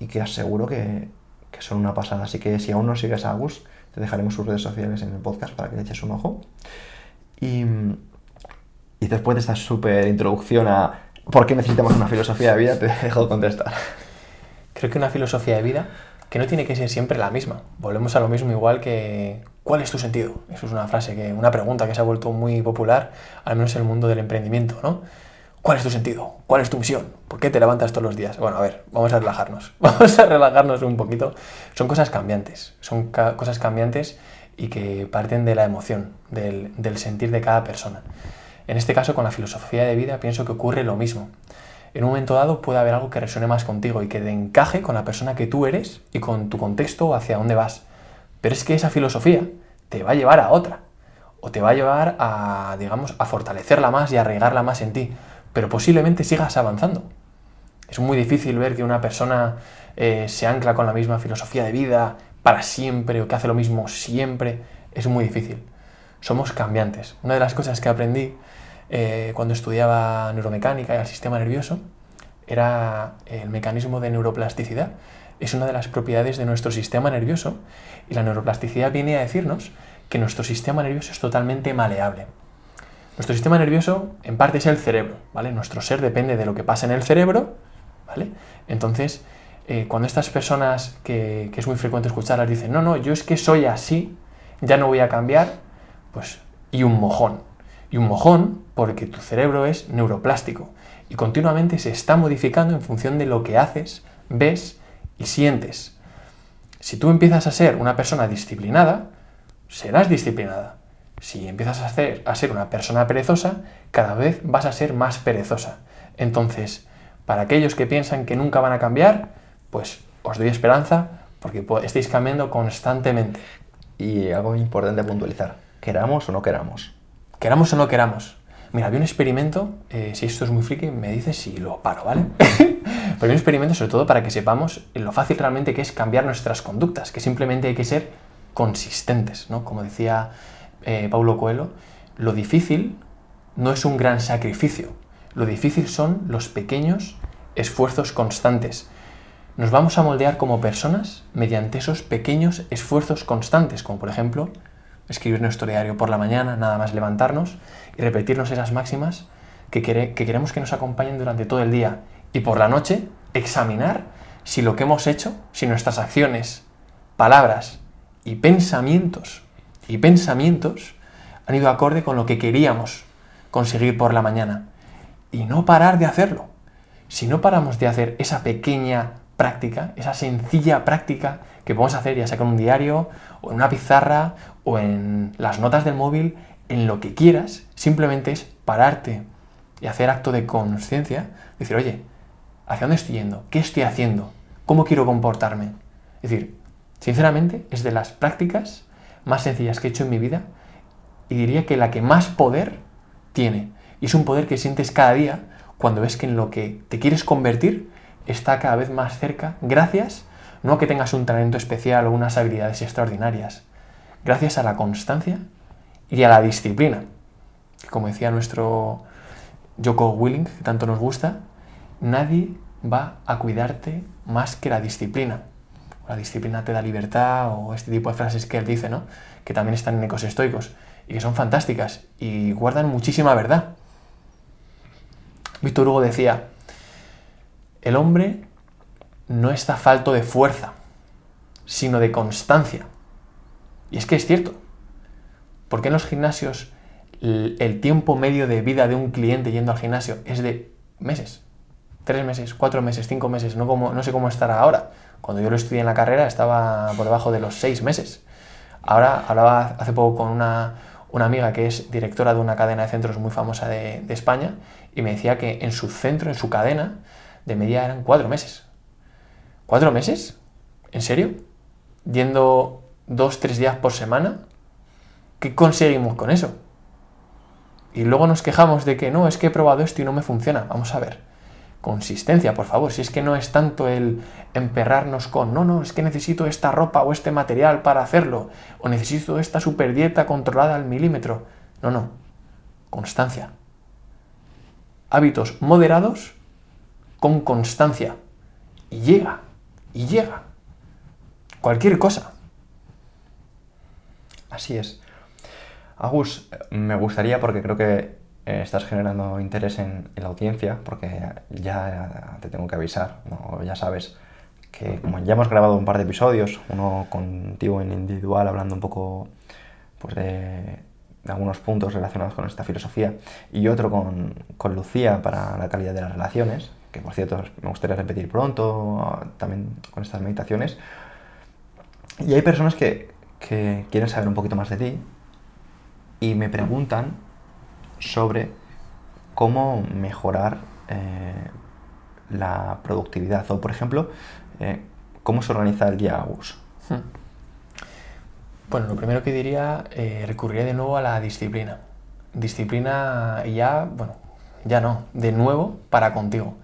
y que aseguro que, que son una pasada. Así que si aún no sigues a Agus, te dejaremos sus redes sociales en el podcast para que le eches un ojo. Y, y después de esta súper introducción a por qué necesitamos una filosofía de vida, te dejo contestar. Creo que una filosofía de vida que no tiene que ser siempre la misma. Volvemos a lo mismo igual que ¿cuál es tu sentido? Eso es una frase que, una pregunta que se ha vuelto muy popular, al menos en el mundo del emprendimiento, ¿no? ¿Cuál es tu sentido? ¿Cuál es tu misión? ¿Por qué te levantas todos los días? Bueno, a ver, vamos a relajarnos. Vamos a relajarnos un poquito. Son cosas cambiantes, son cosas cambiantes y que parten de la emoción, del, del sentir de cada persona. En este caso, con la filosofía de vida, pienso que ocurre lo mismo en un momento dado puede haber algo que resuene más contigo y que te encaje con la persona que tú eres y con tu contexto hacia dónde vas. Pero es que esa filosofía te va a llevar a otra. O te va a llevar a, digamos, a fortalecerla más y a arraigarla más en ti. Pero posiblemente sigas avanzando. Es muy difícil ver que una persona eh, se ancla con la misma filosofía de vida para siempre o que hace lo mismo siempre. Es muy difícil. Somos cambiantes. Una de las cosas que aprendí eh, cuando estudiaba neuromecánica y el sistema nervioso, era el mecanismo de neuroplasticidad. Es una de las propiedades de nuestro sistema nervioso y la neuroplasticidad viene a decirnos que nuestro sistema nervioso es totalmente maleable. Nuestro sistema nervioso en parte es el cerebro, ¿vale? Nuestro ser depende de lo que pasa en el cerebro, ¿vale? Entonces, eh, cuando estas personas que, que, es muy frecuente escucharlas dicen, no, no, yo es que soy así, ya no voy a cambiar, pues, y un mojón. Y un mojón porque tu cerebro es neuroplástico y continuamente se está modificando en función de lo que haces, ves y sientes. Si tú empiezas a ser una persona disciplinada, serás disciplinada. Si empiezas a, a ser una persona perezosa, cada vez vas a ser más perezosa. Entonces, para aquellos que piensan que nunca van a cambiar, pues os doy esperanza porque estáis cambiando constantemente. Y algo importante a puntualizar, queramos o no queramos. Queramos o no queramos. Mira, había un experimento, eh, si esto es muy friki, me dices si lo paro, ¿vale? Pero hay un experimento sobre todo para que sepamos lo fácil realmente que es cambiar nuestras conductas, que simplemente hay que ser consistentes, ¿no? Como decía eh, Paulo Coelho, lo difícil no es un gran sacrificio, lo difícil son los pequeños esfuerzos constantes. Nos vamos a moldear como personas mediante esos pequeños esfuerzos constantes, como por ejemplo escribir nuestro diario por la mañana, nada más levantarnos y repetirnos esas máximas que, que queremos que nos acompañen durante todo el día. Y por la noche, examinar si lo que hemos hecho, si nuestras acciones, palabras y pensamientos y pensamientos han ido acorde con lo que queríamos conseguir por la mañana. Y no parar de hacerlo. Si no paramos de hacer esa pequeña práctica, esa sencilla práctica que podemos hacer ya sea con un diario o en una pizarra o en las notas del móvil, en lo que quieras, simplemente es pararte y hacer acto de conciencia, decir, oye, ¿hacia dónde estoy yendo? ¿Qué estoy haciendo? ¿Cómo quiero comportarme? Es decir, sinceramente, es de las prácticas más sencillas que he hecho en mi vida y diría que la que más poder tiene. Y es un poder que sientes cada día cuando ves que en lo que te quieres convertir está cada vez más cerca, gracias, no a que tengas un talento especial o unas habilidades extraordinarias, gracias a la constancia y a la disciplina. Como decía nuestro Joko Willing, que tanto nos gusta, nadie va a cuidarte más que la disciplina. La disciplina te da libertad o este tipo de frases que él dice, ¿no? Que también están en ecos estoicos y que son fantásticas y guardan muchísima verdad. Víctor Hugo decía, el hombre no está falto de fuerza, sino de constancia. Y es que es cierto. Porque en los gimnasios el tiempo medio de vida de un cliente yendo al gimnasio es de meses? Tres meses, cuatro meses, cinco meses, no, como, no sé cómo estará ahora. Cuando yo lo estudié en la carrera estaba por debajo de los seis meses. Ahora hablaba hace poco con una, amiga que es directora de una cadena de centros muy famosa de, de España y me decía que en su centro, en su cadena, de media eran cuatro meses. ¿Cuatro meses? ¿En serio? Yendo dos, tres días por semana. ¿Qué conseguimos con eso? Y luego nos quejamos de que no, es que he probado esto y no me funciona. Vamos a ver. Consistencia, por favor. Si es que no es tanto el emperrarnos con, no, no, es que necesito esta ropa o este material para hacerlo. O necesito esta super dieta controlada al milímetro. No, no. Constancia. Hábitos moderados con constancia. Y llega, y llega. Cualquier cosa. Así es. Agus, me gustaría, porque creo que eh, estás generando interés en, la audiencia, porque ya te tengo que avisar, ya sabes que como ya hemos grabado un par de episodios, uno contigo en individual hablando un poco pues, de, algunos puntos relacionados con esta filosofía, y otro con, con Lucía para la calidad de las relaciones, que por cierto me gustaría repetir pronto, también con estas meditaciones. Y hay personas que, quieren saber un poquito más de ti y me preguntan sobre cómo mejorar eh, la productividad o, por ejemplo, eh, cómo se organiza el día Agus. Hmm. Bueno, lo primero que diría, eh, recurriría de nuevo a la disciplina. Disciplina ya, bueno, ya no, de nuevo para contigo.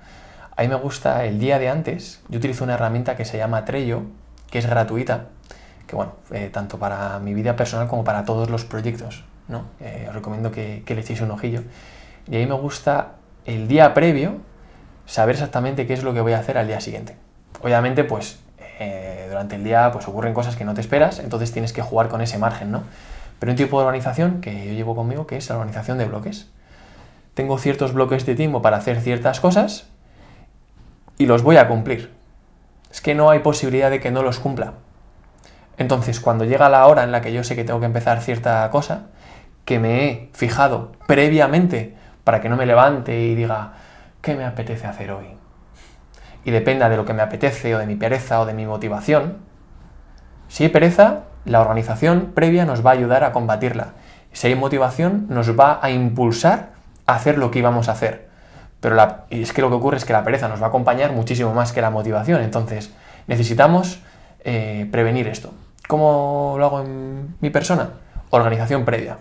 A mí me gusta el día de antes, yo utilizo una herramienta que se llama Trello, que es gratuita, que bueno, eh, tanto para mi vida personal como para todos los proyectos, ¿no? Eh, os recomiendo que, le echéis un ojillo. Y ahí me gusta el día previo saber exactamente qué es lo que voy a hacer al día siguiente. Obviamente, pues eh, durante el día pues ocurren cosas que no te esperas, entonces tienes que jugar con ese margen, ¿no? pero un tipo de organización que yo llevo conmigo que es la organización de bloques. Tengo ciertos bloques de tiempo para hacer ciertas cosas y los voy a cumplir. Es que no hay posibilidad de que no los cumpla. Entonces, cuando llega la hora en la que yo sé que tengo que empezar cierta cosa, que me he fijado previamente para que no me levante y diga, ¿qué me apetece hacer hoy? Y dependa de lo que me apetece o de mi pereza o de mi motivación, si hay pereza, la organización previa nos va a ayudar a combatirla. Si hay motivación, nos va a impulsar a hacer lo que íbamos a hacer. Pero la, y es que lo que ocurre es que la pereza nos va a acompañar muchísimo más que la motivación. Entonces, necesitamos eh, prevenir esto. ¿Cómo lo hago en mi persona? Organización previa.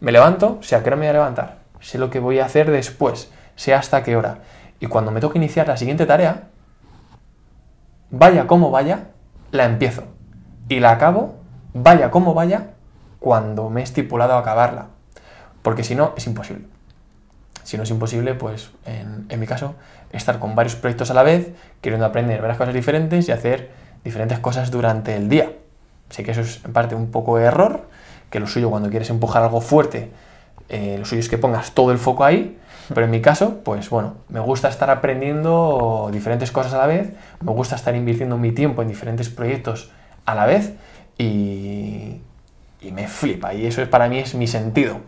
Me levanto, sé a qué hora me voy a levantar, sé lo que voy a hacer después, sé hasta qué hora. Y cuando me toque iniciar la siguiente tarea, vaya como vaya, la empiezo. Y la acabo, vaya como vaya, cuando me he estipulado acabarla. Porque si no, es imposible. Si no es imposible, pues en, en mi caso, estar con varios proyectos a la vez, queriendo aprender varias cosas diferentes y hacer diferentes cosas durante el día. Sé que eso es en parte un poco de error, que lo suyo cuando quieres empujar algo fuerte, eh, lo suyo es que pongas todo el foco ahí, pero en mi caso, pues bueno, me gusta estar aprendiendo diferentes cosas a la vez, me gusta estar invirtiendo mi tiempo en diferentes proyectos a la vez y, y me flipa y eso es, para mí es mi sentido.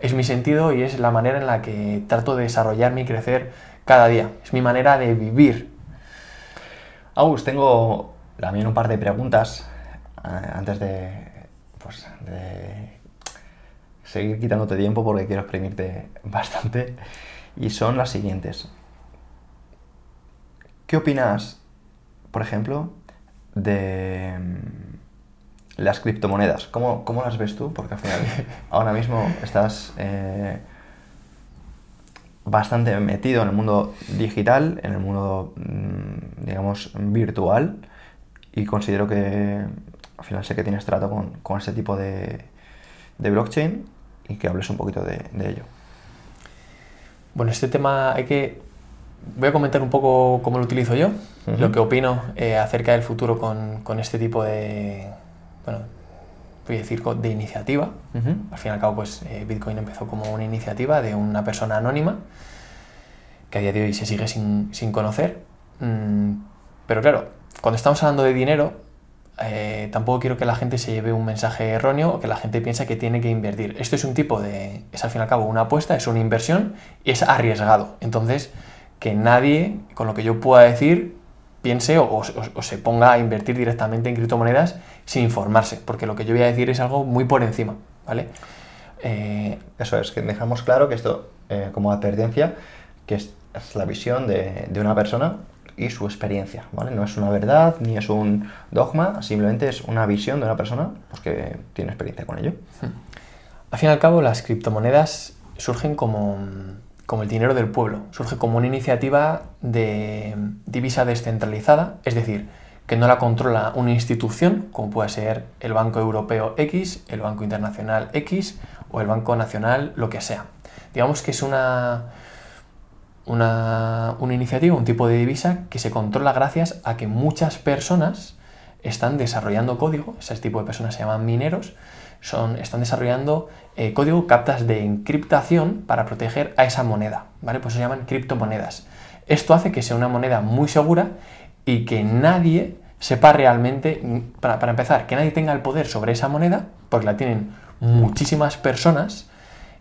Es mi sentido y es la manera en la que trato de desarrollarme y crecer cada día. Es mi manera de vivir. Agus, tengo también un par de preguntas antes de, pues, de seguir quitándote tiempo porque quiero exprimirte bastante. Y son las siguientes. ¿Qué opinas, por ejemplo, de mm, las criptomonedas? ¿Cómo, cómo las ves tú? Porque al final ahora mismo estás eh, bastante metido en el mundo digital, en el mundo, mm, digamos, virtual. Y considero que al final sé que tienes trato con, con ese tipo de, de, blockchain y que hables un poquito de, de, ello. Bueno, este tema hay que... Voy a comentar un poco cómo lo utilizo yo, uh -huh. lo que opino eh, acerca del futuro con, con, este tipo de... Bueno, voy a decir de iniciativa. Uh -huh. Al fin y al cabo, pues eh, Bitcoin empezó como una iniciativa de una persona anónima que a día de hoy se sigue sin, sin conocer. Mm, pero claro, cuando estamos hablando de dinero, eh, tampoco quiero que la gente se lleve un mensaje erróneo o que la gente piense que tiene que invertir. Esto es un tipo de, es al fin y al cabo una apuesta, es una inversión y es arriesgado. Entonces, que nadie, con lo que yo pueda decir, piense o, se ponga a invertir directamente en criptomonedas sin informarse, porque lo que yo voy a decir es algo muy por encima, ¿vale? Eh... Eso es, que dejamos claro que esto, eh, como advertencia, que es, la visión de una persona y su experiencia, ¿vale? No es una verdad ni es un dogma, simplemente es una visión de una persona pues, que tiene experiencia con ello. Hmm. Al fin y al cabo, las criptomonedas surgen como, como el dinero del pueblo, surge como una iniciativa de divisa descentralizada, es decir, que no la controla una institución, como puede ser el Banco Europeo X, el Banco Internacional X o el Banco Nacional, lo que sea. Digamos que es una, una, una, iniciativa, un tipo de divisa que se controla gracias a que muchas personas están desarrollando código, ese tipo de personas se llaman mineros, son, están desarrollando eh, código captas de encriptación para proteger a esa moneda, ¿vale? Pues se llaman criptomonedas. Esto hace que sea una moneda muy segura y que nadie sepa realmente, para, para empezar, que nadie tenga el poder sobre esa moneda, porque la tienen muchísimas personas,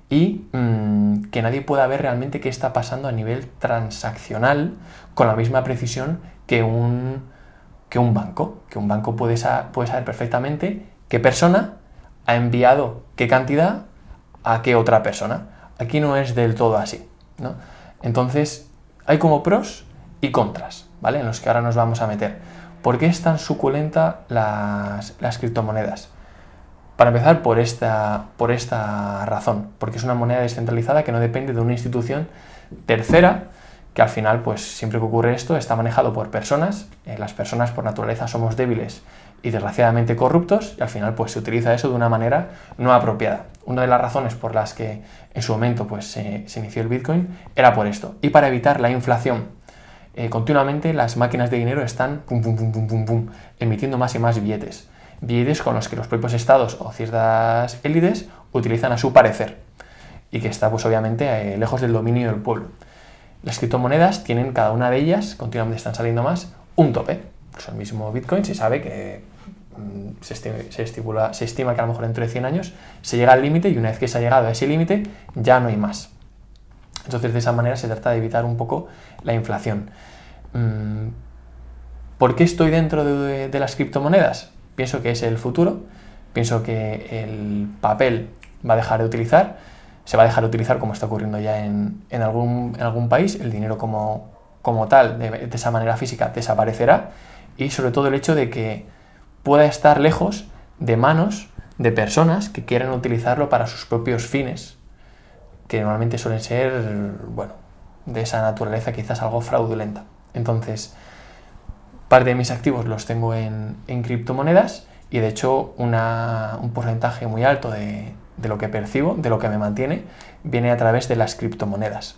y mmm, que nadie pueda ver realmente qué está pasando a nivel transaccional con la misma precisión que un, que un banco. Que un banco puede, puede saber perfectamente qué persona ha enviado qué cantidad a qué otra persona. Aquí no es del todo así. ¿no? Entonces, hay como pros y contras, ¿vale? En los que ahora nos vamos a meter. ¿Por qué es tan suculenta las, las criptomonedas? Para empezar, por esta, por esta razón, porque es una moneda descentralizada que no depende de una institución tercera, que al final, pues siempre que ocurre esto, está manejado por personas. Eh, las personas por naturaleza somos débiles y desgraciadamente corruptos, y al final pues se utiliza eso de una manera no apropiada. Una de las razones por las que en su momento pues se, inició el Bitcoin era por esto. Y para evitar la inflación, eh, continuamente las máquinas de dinero están emitiendo más y más billetes billetes con los que los propios estados o ciertas élites utilizan a su parecer y que está pues obviamente eh, lejos del dominio del pueblo. Las criptomonedas tienen cada una de ellas, continuamente están saliendo más, un tope. Pues el mismo Bitcoin se sabe que mm, se, estima, se estima que a lo mejor dentro de 100 años se llega al límite y una vez que se ha llegado a ese límite ya no hay más. Entonces de esa manera se trata de evitar un poco la inflación. Mm, ¿Por qué estoy dentro de, las criptomonedas? Pienso que es el futuro, pienso que el papel va a dejar de utilizar, se va a dejar de utilizar como está ocurriendo ya en, algún, algún, país, el dinero como, como tal, de, esa manera física, desaparecerá y sobre todo el hecho de que pueda estar lejos de manos de personas que quieran utilizarlo para sus propios fines, que normalmente suelen ser, bueno, de esa naturaleza quizás algo fraudulenta. Entonces, parte de mis activos los tengo en, criptomonedas y de hecho un porcentaje muy alto de, lo que percibo, de lo que me mantiene, viene a través de las criptomonedas.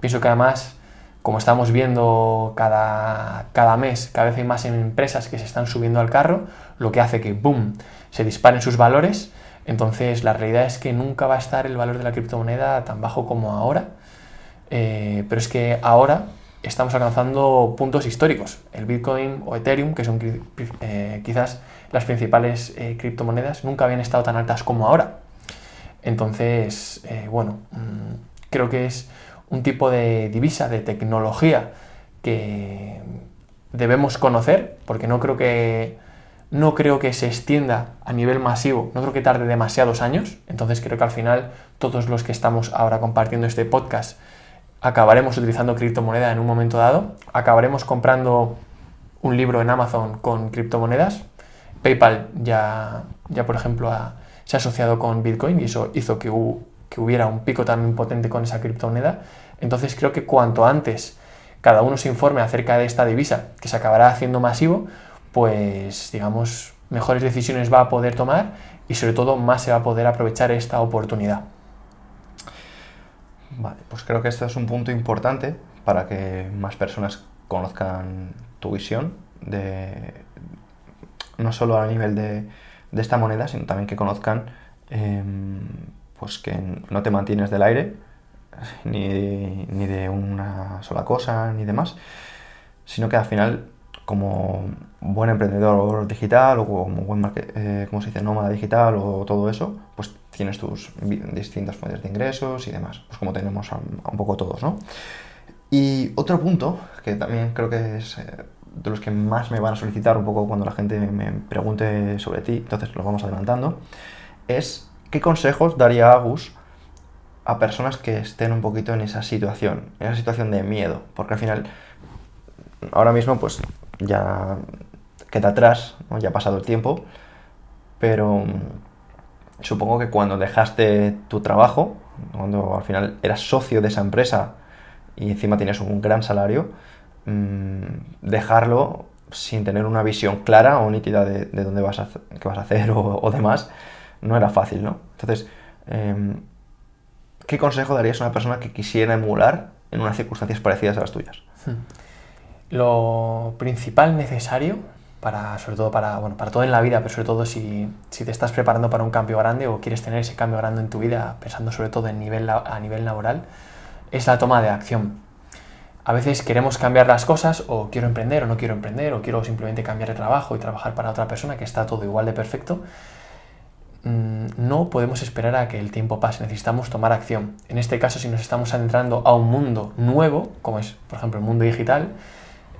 Pienso que además, como estamos viendo cada, cada mes, cada vez hay más empresas que se están subiendo al carro, lo que hace que, ¡boom!, se disparen sus valores. Entonces, la realidad es que nunca va a estar el valor de la criptomoneda tan bajo como ahora. Eh, pero es que ahora estamos alcanzando puntos históricos. El Bitcoin o Ethereum, que son eh, quizás las principales eh, criptomonedas, nunca habían estado tan altas como ahora. Entonces, eh, bueno, mm, creo que es un tipo de divisa, de tecnología que debemos conocer, porque no creo que no creo que se extienda a nivel masivo, no creo que tarde demasiados años, entonces creo que al final todos los que estamos ahora compartiendo este podcast acabaremos utilizando criptomoneda en un momento dado, acabaremos comprando un libro en Amazon con criptomonedas. PayPal ya, ya por ejemplo, se ha asociado con Bitcoin y eso hizo que, que hubiera un pico también potente con esa criptomoneda. Entonces creo que cuanto antes cada uno se informe acerca de esta divisa, que se acabará haciendo masivo, pues digamos, mejores decisiones va a poder tomar y sobre todo más se va a poder aprovechar esta oportunidad. Vale, pues creo que esto es un punto importante para que más personas conozcan tu visión de no solo a nivel de, esta moneda, sino también que conozcan em, pues que no te mantienes del aire ni, ni, de una sola cosa ni demás, sino que al final como buen emprendedor digital o como buen eh, se dice? nómada digital o todo eso, pues tienes tus distintas fuentes de ingresos y demás, pues como tenemos un poco todos, ¿no? Y otro punto, que también creo que es eh, de los que más me van a solicitar un poco cuando la gente me pregunte sobre ti, entonces lo vamos adelantando, es qué consejos daría Agus a personas que estén un poquito en esa situación, en esa situación de miedo, porque al final, ahora mismo, pues ya queda atrás, ya ha pasado el tiempo, pero mm, supongo que cuando dejaste tu trabajo, cuando al final eras socio de esa empresa y encima tienes un gran salario, mm, dejarlo sin tener una visión clara o nítida de, dónde vas a, qué vas a hacer o, demás, no era fácil, ¿no? Entonces, em, ¿qué consejo darías a una persona que quisiera emular en unas circunstancias parecidas a las tuyas? Hmm. Lo principal necesario, para, sobre todo para, bueno, para todo en la vida, pero sobre todo si, si, te estás preparando para un cambio grande o quieres tener ese cambio grande en tu vida, pensando sobre todo en nivel, a nivel laboral, es la toma de acción. A veces queremos cambiar las cosas o quiero emprender o no quiero emprender o quiero simplemente cambiar de trabajo y trabajar para otra persona que está todo igual de perfecto. Mm, no podemos esperar a que el tiempo pase, necesitamos tomar acción. En este caso, si nos estamos adentrando a un mundo nuevo, como es, por ejemplo, el mundo digital,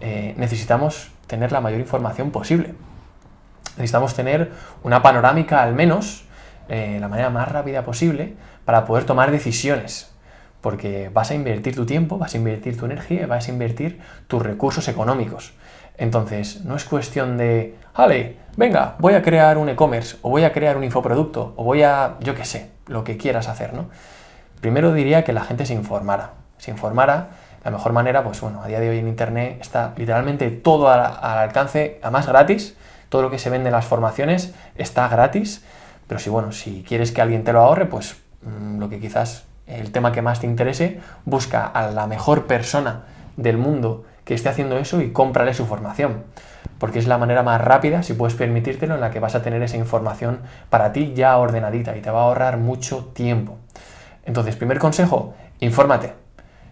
eh, necesitamos tener la mayor información posible. Necesitamos tener una panorámica al menos, eh, la manera más rápida posible, para poder tomar decisiones. Porque vas a invertir tu tiempo, vas a invertir tu energía, vas a invertir tus recursos económicos. Entonces, no es cuestión de, vale, venga, voy a crear un e-commerce, o voy a crear un infoproducto, o voy a, yo qué sé, lo que quieras hacer, ¿no? Primero diría que la gente se informara. Se informara la mejor manera, pues bueno, a día de hoy en Internet está literalmente todo al, alcance, además gratis, todo lo que se vende en las formaciones está gratis, pero si bueno, si quieres que alguien te lo ahorre, pues mm, lo que quizás el tema que más te interese, busca a la mejor persona del mundo que esté haciendo eso y cómprale su formación. Porque es la manera más rápida, si puedes permitírtelo, en la que vas a tener esa información para ti ya ordenadita y te va a ahorrar mucho tiempo. Entonces, primer consejo, infórmate.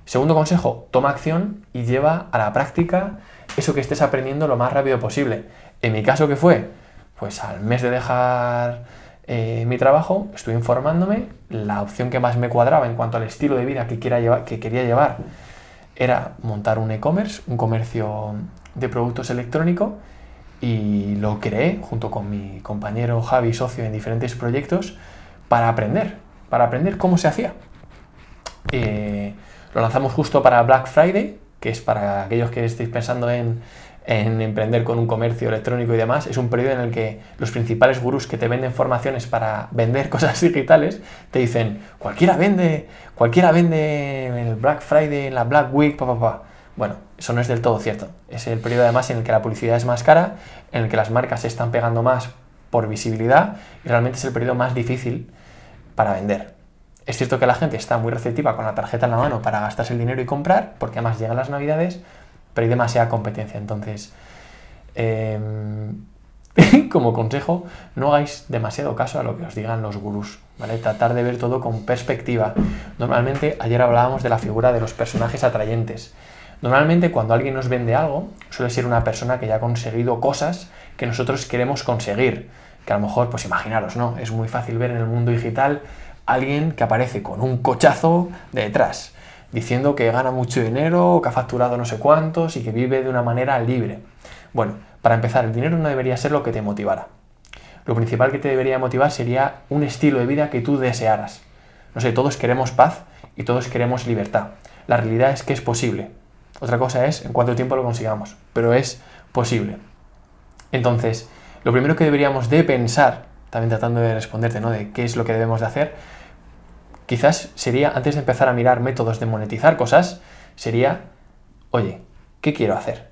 Segundo consejo, toma acción y lleva a la práctica eso que estés aprendiendo lo más rápido posible. En mi caso, ¿qué fue? Pues al mes de dejar eh, mi trabajo, estuve informándome, la opción que más me cuadraba en cuanto al estilo de vida que, quiera que quería llevar era montar un e-commerce, un comercio de productos electrónicos y lo creé junto con mi compañero Javi, socio en diferentes proyectos, para aprender, para aprender cómo se hacía. Eh, lo lanzamos justo para Black Friday, que es para aquellos que estéis pensando en, en emprender con un comercio electrónico y demás, es un periodo en el que los principales gurús que te venden formaciones para vender cosas digitales te dicen, cualquiera vende, cualquiera vende en el Black Friday, la Black Week, pa, pa, Bueno, eso no es del todo cierto. Es el periodo además en el que la publicidad es más cara, en el que las marcas se están pegando más por visibilidad y realmente es el periodo más difícil para vender. Es cierto que la gente está muy receptiva con la tarjeta en la mano para gastarse el dinero y comprar, porque además llegan las navidades, pero hay demasiada competencia. Entonces, em, como consejo, no hagáis demasiado caso a lo que os digan los gurús, ¿vale? Tratar de ver todo con perspectiva. Normalmente, ayer hablábamos de la figura de los personajes atrayentes. Normalmente, cuando alguien nos vende algo, suele ser una persona que ya ha conseguido cosas que nosotros queremos conseguir. Que a lo mejor, pues imaginaros, ¿no? Es muy fácil ver en el mundo digital alguien que aparece con un cochazo detrás diciendo que gana mucho dinero, que ha facturado no sé cuántos y que vive de una manera libre. Bueno, para empezar, el dinero no debería ser lo que te motivara. Lo principal que te debería motivar sería un estilo de vida que tú desearas. No sé, todos queremos paz y todos queremos libertad. La realidad es que es posible. Otra cosa es en cuánto tiempo lo consigamos, pero es posible. Entonces, lo primero que deberíamos de pensar, también tratando de responderte, ¿no? De qué es lo que debemos de hacer, quizás sería, antes de empezar a mirar métodos de monetizar cosas, sería, oye, ¿qué quiero hacer?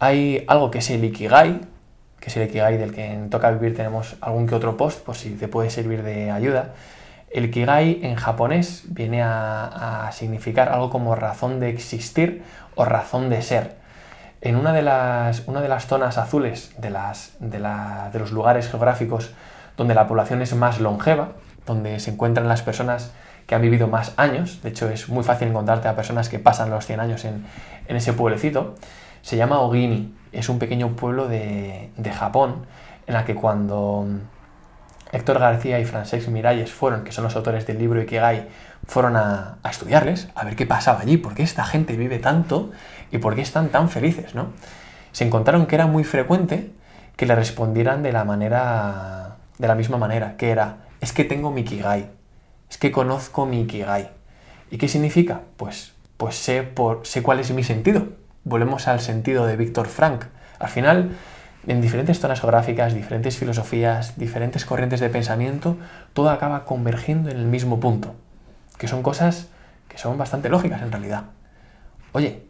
Hay algo que es el Ikigai, que es el Ikigai del que en Toca Vivir tenemos algún que otro post, por si te puede servir de ayuda. El Ikigai en japonés viene a, significar algo como razón de existir o razón de ser. En una de las, una de las zonas azules de, las, de, de los lugares geográficos donde la población es más longeva, donde se encuentran las personas que han vivido más años, de hecho es muy fácil encontrarte a personas que pasan los 100 años en, ese pueblecito, se llama Ogini, es un pequeño pueblo de, Japón en la que cuando Héctor García y Francesc Miralles fueron, que son los autores del libro Ikigai, fueron a, a, estudiarles, a ver qué pasaba allí, por qué esta gente vive tanto y por qué están tan felices, ¿no? Se encontraron que era muy frecuente que le respondieran de la manera, de la misma manera, que era, es que tengo mi Ikigai, es que conozco mi Ikigai. ¿Y qué significa? Pues, pues sé, por, sé cuál es mi sentido. Volvemos al sentido de Víctor Frank. Al final, en diferentes zonas geográficas, diferentes filosofías, diferentes corrientes de pensamiento, todo acaba convergiendo en el mismo punto, que son cosas que son bastante lógicas en realidad. Oye,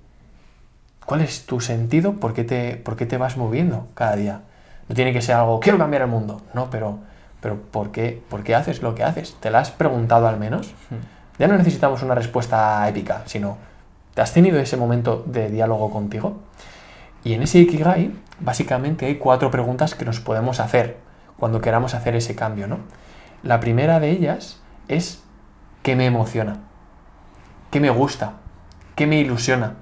¿cuál es tu sentido? ¿Por qué te, por qué te vas moviendo cada día? No tiene que ser algo, quiero cambiar el mundo, no, pero pero ¿por qué, ¿por qué haces lo que haces? ¿Te lo has preguntado al menos? Hmm. Ya no necesitamos una respuesta épica, sino ¿te has tenido ese momento de diálogo contigo? Y en ese Ikigai, básicamente hay cuatro preguntas que nos podemos hacer cuando queramos hacer ese cambio, ¿no? La primera de ellas es ¿qué me emociona? ¿Qué me gusta? ¿Qué me ilusiona?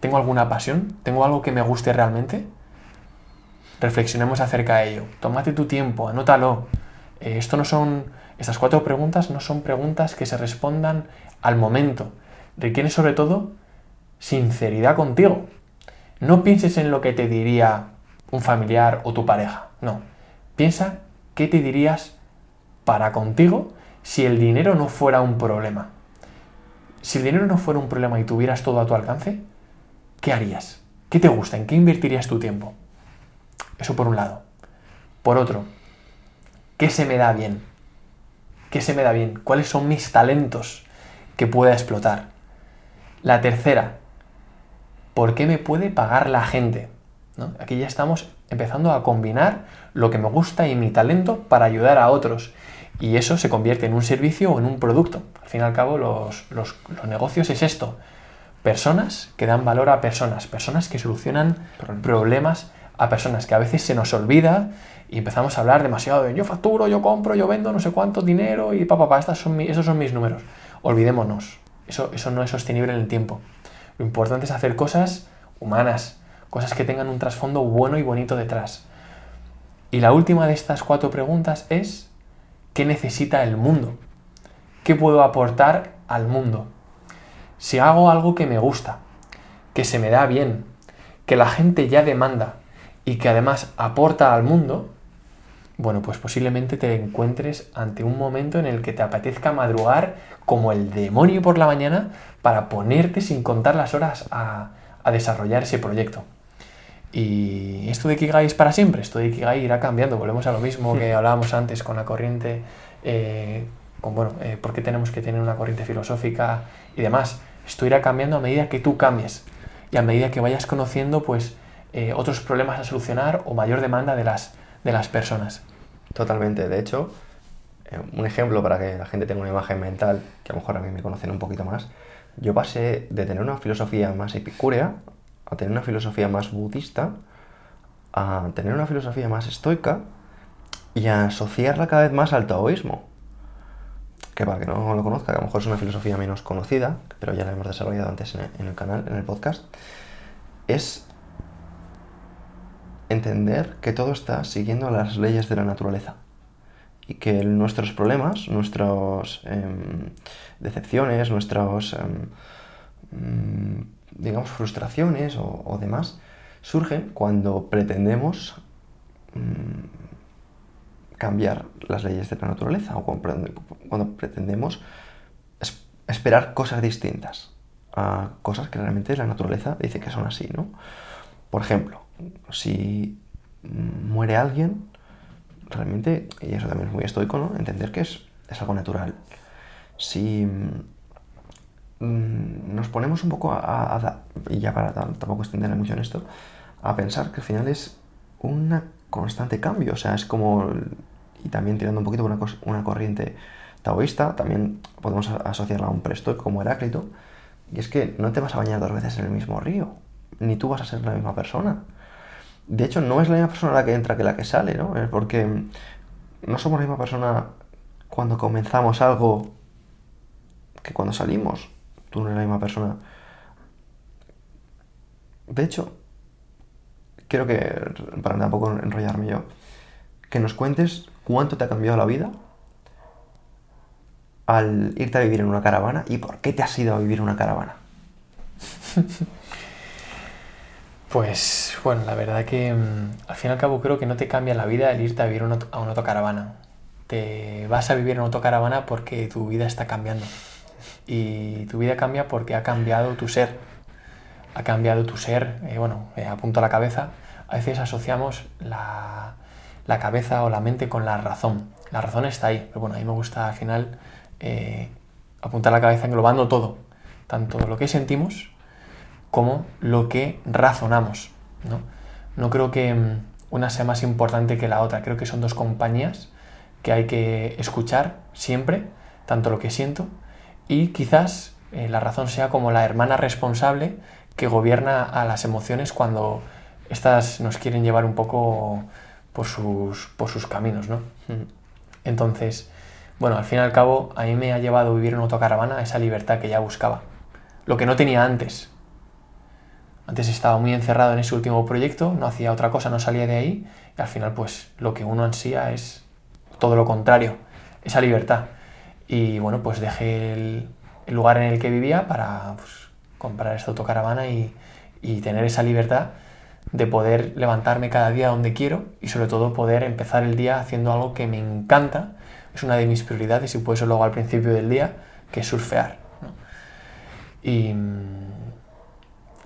¿Tengo alguna pasión? ¿Tengo algo que me guste realmente? Reflexionemos acerca de ello. Tómate tu tiempo, anótalo. Eh, esto no son, estas cuatro preguntas no son preguntas que se respondan al momento. Requieren sobre todo sinceridad contigo. No pienses en lo que te diría un familiar o tu pareja. No. Piensa qué te dirías para contigo si el dinero no fuera un problema. Si el dinero no fuera un problema y tuvieras todo a tu alcance, ¿qué harías? ¿Qué te gusta? ¿En qué invertirías tu tiempo? Eso por un lado. Por otro, ¿qué se me da bien? ¿Qué se me da bien? ¿Cuáles son mis talentos que pueda explotar? La tercera, ¿por qué me puede pagar la gente? Aquí ya estamos empezando a combinar lo que me gusta y mi talento para ayudar a otros. Y eso se convierte en un servicio o en un producto. Al fin y al cabo, los, los negocios es esto. Personas que dan valor a personas, personas que solucionan problemas a personas, que a veces se nos olvida y empezamos a hablar demasiado de yo facturo, yo compro, yo vendo no sé cuánto dinero y papá, pa, pa, esos son mis números. Olvidémonos, eso, eso no es sostenible en el tiempo. Lo importante es hacer cosas humanas, cosas que tengan un trasfondo bueno y bonito detrás. Y la última de estas cuatro preguntas es, ¿qué necesita el mundo? ¿Qué puedo aportar al mundo? Si hago algo que me gusta, que se me da bien, que la gente ya demanda y que además aporta al mundo, bueno, pues posiblemente te encuentres ante un momento en el que te apetezca madrugar como el demonio por la mañana para ponerte sin contar las horas a, desarrollar ese proyecto. Y esto de Kigai es para siempre, esto de Kigai irá cambiando, volvemos a lo mismo que hablábamos antes con la corriente, eh, con bueno, eh, por qué tenemos que tener una corriente filosófica y demás. Esto irá cambiando a medida que tú cambies y a medida que vayas conociendo pues eh, otros problemas a solucionar o mayor demanda de las, de las personas. Totalmente. De hecho, eh, un ejemplo para que la gente tenga una imagen mental, que a lo mejor a mí me conocen un poquito más, yo pasé de tener una filosofía más epicúrea a tener una filosofía más budista, a tener una filosofía más estoica y a asociarla cada vez más al taoísmo. Que para que no lo conozca, que a lo mejor es una filosofía menos conocida, pero ya la hemos desarrollado antes en el canal, en el podcast, es entender que todo está siguiendo las leyes de la naturaleza y que nuestros problemas, nuestras em, decepciones, nuestras, em, mm, digamos, frustraciones o, demás, surgen cuando pretendemos mm, cambiar las leyes de la naturaleza o cuando pretendemos esperar cosas distintas a cosas que realmente la naturaleza dice que son así, ¿no? Por ejemplo, si muere alguien, realmente, y eso también es muy estoico, ¿no? Entender que es, algo natural. Si mm, nos ponemos un poco a, y ya para tampoco extenderme mucho en esto, a pensar que al final es un constante cambio, o sea, es como, y también tirando un poquito una, corriente taoísta, también podemos asociarla a un presto como Heráclito, y es que no te vas a bañar dos veces en el mismo río, ni tú vas a ser la misma persona de hecho, no es la misma persona la que entra que la que sale, ¿no? Es porque no somos la misma persona cuando comenzamos algo que cuando salimos. Tú no eres la misma persona. De hecho, quiero que, para tampoco enrollarme yo, que nos cuentes cuánto te ha cambiado la vida al irte a vivir en una caravana y por qué te has ido a vivir en una caravana. Pues bueno, la verdad que mm, al fin y al cabo creo que no te cambia la vida el irte a vivir a una autocaravana. Te vas a vivir en autocaravana porque tu vida está cambiando. Y tu vida cambia porque ha cambiado tu ser. Ha cambiado tu ser, eh, bueno, eh, apunto a la cabeza. A veces asociamos la, cabeza o la mente con la razón. La razón está ahí, pero bueno, a mí me gusta al final eh, apuntar la cabeza englobando todo. Tanto lo que sentimos como lo que razonamos. ¿no? no creo que mm, una sea más importante que la otra, creo que son dos compañías que hay que escuchar siempre, tanto lo que siento, y quizás eh, la razón sea como la hermana responsable que gobierna a las emociones cuando éstas nos quieren llevar un poco por sus, por sus caminos. ¿no? Entonces, bueno, al fin y al cabo, a mí me ha llevado a vivir en autocaravana esa libertad que ya buscaba. Lo que no tenía antes, antes estaba muy encerrado en ese último proyecto, no hacía otra cosa, no salía de ahí y al final pues lo que uno ansía es todo lo contrario, esa libertad. Y bueno, pues dejé el, lugar en el que vivía para pues, comprar esta autocaravana y, y tener esa libertad de poder levantarme cada día donde quiero y sobre todo poder empezar el día haciendo algo que me encanta, es una de mis prioridades y por eso luego al principio del día, que es surfear. Y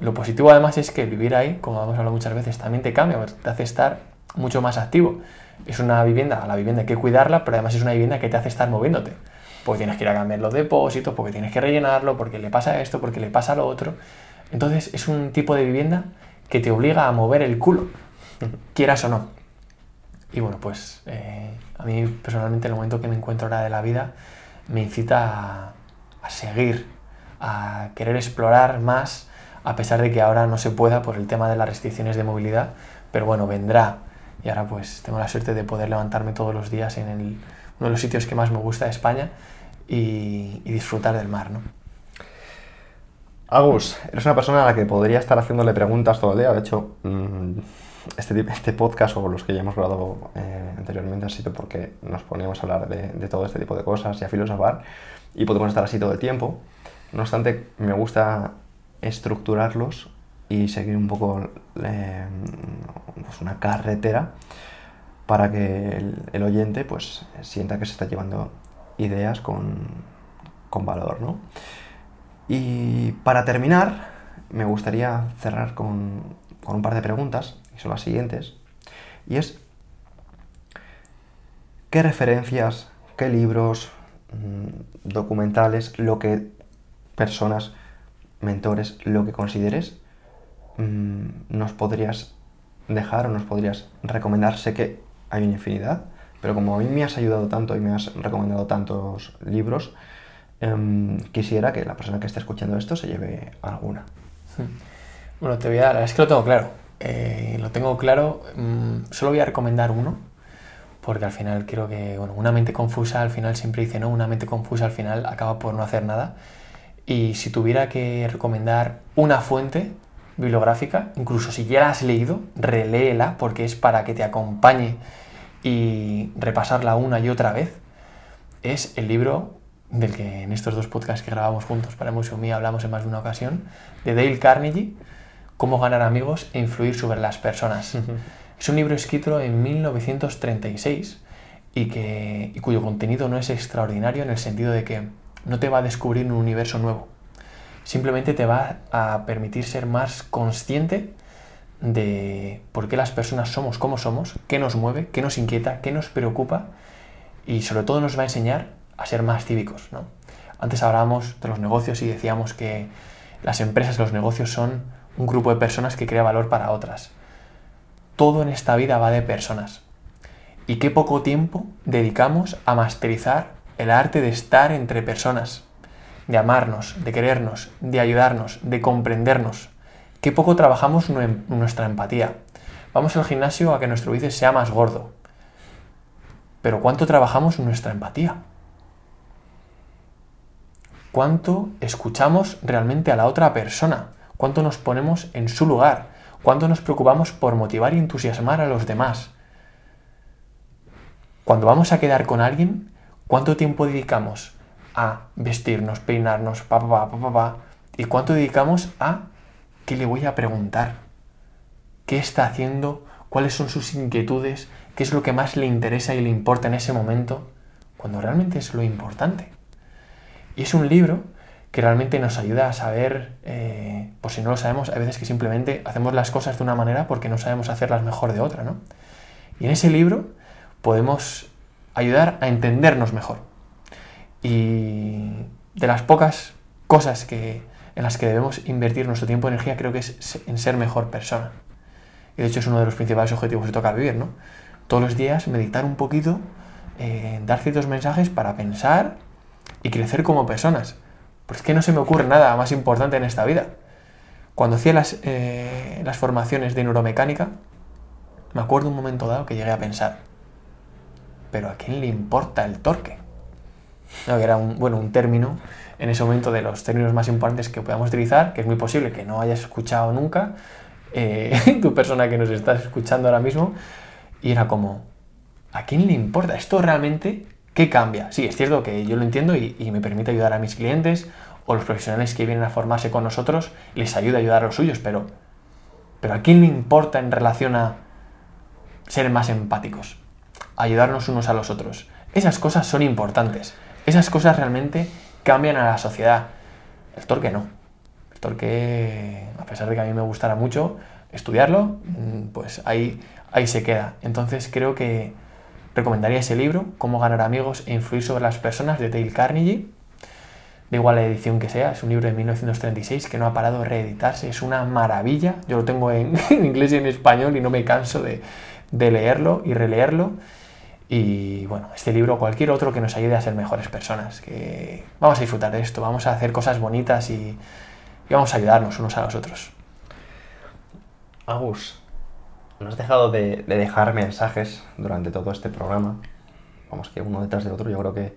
lo positivo además es que vivir ahí, como hemos hablado muchas veces, también te cambia, te hace estar mucho más activo. Es una vivienda, la vivienda hay que cuidarla, pero además es una vivienda que te hace estar moviéndote. Porque tienes que ir a cambiar los depósitos, porque tienes que rellenarlo, porque le pasa esto, porque le pasa lo otro. Entonces es un tipo de vivienda que te obliga a mover el culo, quieras o no. Y bueno, pues eh, a mí personalmente el momento que me encuentro ahora de la vida me incita a seguir a querer explorar más, a pesar de que ahora no se pueda por el tema de las restricciones de movilidad, pero bueno, vendrá. Y ahora pues tengo la suerte de poder levantarme todos los días en uno de los sitios que más me gusta de España y, disfrutar del mar, ¿no? Agus, eres una persona a la que podría estar haciéndole preguntas todo el día. De hecho, mm, este, este podcast o los que ya hemos grabado eh, anteriormente han sido porque nos poníamos a hablar de, de, todo este tipo de cosas y a filosofar y podemos estar así todo el tiempo. No obstante, me gusta estructurarlos y seguir un poco eh, pues una carretera para que el, oyente pues sienta que se está llevando ideas con, con valor. ¿no? Y para terminar, me gustaría cerrar con, con un par de preguntas, y son las siguientes, y es, ¿qué referencias, qué libros, mm, documentales, lo que personas, mentores, lo que consideres, mm, nos podrías dejar o nos podrías recomendar? Sé que hay una infinidad, pero como a mí me has ayudado tanto y me has recomendado tantos libros, em, quisiera que la persona que esté escuchando esto se lleve alguna. Bueno, te voy a dar, es que lo tengo claro. Eh, lo tengo claro, mm, solo voy a recomendar uno, porque al final creo que, bueno, una mente confusa al final siempre dice no, una mente confusa al final acaba por no hacer nada. Y si tuviera que recomendar una fuente bibliográfica, incluso si ya la has leído, reléela porque es para que te acompañe y repasarla una y otra vez, es el libro del que en estos dos podcasts que grabamos juntos para Museo Mía hablamos en más de una ocasión, de Dale Carnegie, Cómo ganar amigos e influir sobre las personas. Es un libro escrito en 1936 y, que, y cuyo contenido no es extraordinario en el sentido de que no te va a descubrir un universo nuevo. Simplemente te va a permitir ser más consciente de por qué las personas somos como somos, qué nos mueve, qué nos inquieta, qué nos preocupa y sobre todo nos va a enseñar a ser más cívicos. ¿no? Antes hablábamos de los negocios y decíamos que las empresas, los negocios son un grupo de personas que crea valor para otras. Todo en esta vida va de personas. Y qué poco tiempo dedicamos a masterizar el arte de estar entre personas, de amarnos, de querernos, de ayudarnos, de comprendernos. Qué poco trabajamos nuestra empatía. Vamos al gimnasio a que nuestro bíceps sea más gordo. Pero ¿cuánto trabajamos nuestra empatía? ¿Cuánto escuchamos realmente a la otra persona? ¿Cuánto nos ponemos en su lugar? ¿Cuánto nos preocupamos por motivar y entusiasmar a los demás? Cuando vamos a quedar con alguien, ¿Cuánto tiempo dedicamos a vestirnos, peinarnos, pa, pa, pa, pa, ¿Y cuánto dedicamos a qué le voy a preguntar? ¿Qué está haciendo? ¿Cuáles son sus inquietudes? ¿Qué es lo que más le interesa y le importa en ese momento? Cuando realmente es lo importante. Y es un libro que realmente nos ayuda a saber, eh, por si no lo sabemos, hay veces que simplemente hacemos las cosas de una manera porque no sabemos hacerlas mejor de otra, ¿no? Y en ese libro podemos ayudar a entendernos mejor. Y de las pocas cosas que, en las que debemos invertir nuestro tiempo y energía creo que es en ser mejor persona. Y de hecho es uno de los principales objetivos que toca vivir, ¿no? Todos los días meditar un poquito, eh, dar ciertos mensajes para pensar y crecer como personas. Pues es que no se me ocurre nada más importante en esta vida. Cuando hacía las, eh, las formaciones de neuromecánica, me acuerdo un momento dado que llegué a pensar, pero ¿a quién le importa el torque? No, que era un, bueno, un término en ese momento de los términos más importantes que podamos utilizar, que es muy posible que no hayas escuchado nunca, eh, tu persona que nos estás escuchando ahora mismo, y era como, ¿a quién le importa? ¿Esto realmente qué cambia? Sí, es cierto que yo lo entiendo y, y me permite ayudar a mis clientes o los profesionales que vienen a formarse con nosotros, les ayuda a ayudar a los suyos, pero, pero ¿a quién le importa en relación a ser más empáticos? Ayudarnos unos a los otros. Esas cosas son importantes. Esas cosas realmente cambian a la sociedad. El torque no. El torque, a pesar de que a mí me gustara mucho estudiarlo, mm, pues ahí, ahí se queda. Entonces creo que recomendaría ese libro, Cómo ganar amigos e influir sobre las personas, de Dale Carnegie. De igual la edición que sea, es un libro de 1936 que no ha parado de reeditarse, es una maravilla. Yo lo tengo en, inglés y en español y no me canso de, de leerlo y releerlo. Y bueno, este libro o cualquier otro que nos ayude a ser mejores personas, que vamos a disfrutar de esto, vamos a hacer cosas bonitas y, vamos a ayudarnos unos a los otros. Agus, no has dejado de, de dejar mensajes durante todo este programa. Vamos, que uno detrás del otro, yo creo que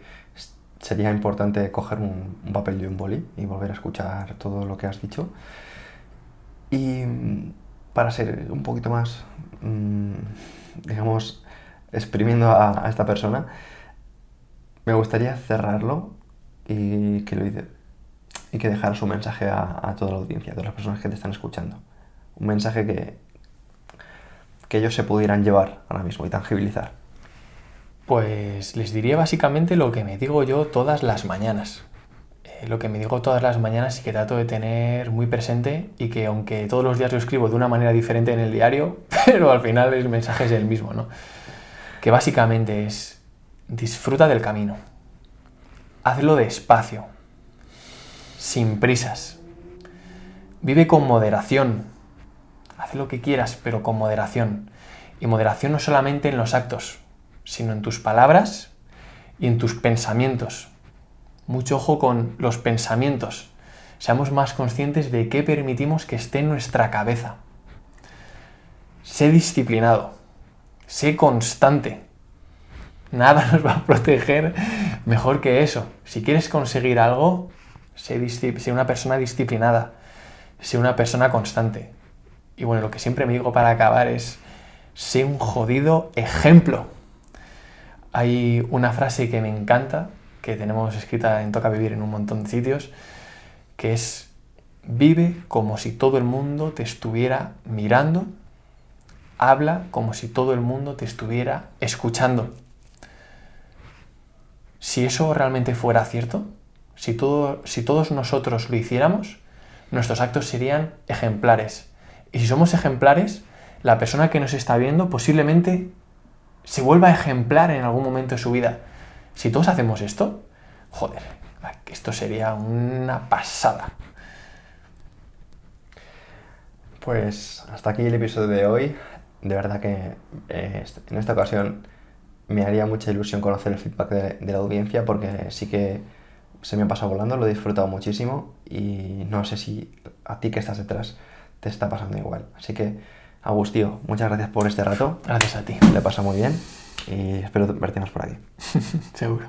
sería importante coger un, un papel y un boli y volver a escuchar todo lo que has dicho. Y mm, para ser un poquito más, mm, digamos, exprimiendo a, esta persona, me gustaría cerrarlo y que, lo, y que dejaras un mensaje a, a toda la audiencia, a todas las personas que te están escuchando. Un mensaje que, que ellos se pudieran llevar ahora mismo y tangibilizar. Pues les diría básicamente lo que me digo yo todas las mañanas. Eh, lo que me digo todas las mañanas y que trato de tener muy presente y que aunque todos los días lo escribo de una manera diferente en el diario, pero al final el mensaje es el mismo, ¿no? Que básicamente es disfruta del camino. Hazlo despacio, sin prisas. Vive con moderación. Haz lo que quieras, pero con moderación. Y moderación no solamente en los actos, sino en tus palabras y en tus pensamientos. Mucho ojo con los pensamientos. Seamos más conscientes de qué permitimos que esté en nuestra cabeza. Sé disciplinado. Sé constante. Nada nos va a proteger mejor que eso. Si quieres conseguir algo, sé, una persona disciplinada. Sé una persona constante. Y bueno, lo que siempre me digo para acabar es, sé un jodido ejemplo. Hay una frase que me encanta, que tenemos escrita en Toca Vivir en un montón de sitios, que es, vive como si todo el mundo te estuviera mirando, habla como si todo el mundo te estuviera escuchando. Si eso realmente fuera cierto, si, todo, si todos nosotros lo hiciéramos, nuestros actos serían ejemplares. Y si somos ejemplares, la persona que nos está viendo posiblemente se vuelva ejemplar en algún momento de su vida. Si todos hacemos esto, joder, esto sería una pasada. Pues hasta aquí el episodio de hoy. De verdad que eh, en esta ocasión me haría mucha ilusión conocer el feedback de, de la audiencia porque sí que se me ha pasado volando, lo he disfrutado muchísimo y no sé si a ti que estás detrás te está pasando igual. Así que, Agustío, muchas gracias por este rato. Gracias a ti. Le pasa muy bien y espero verte más por aquí. Seguro.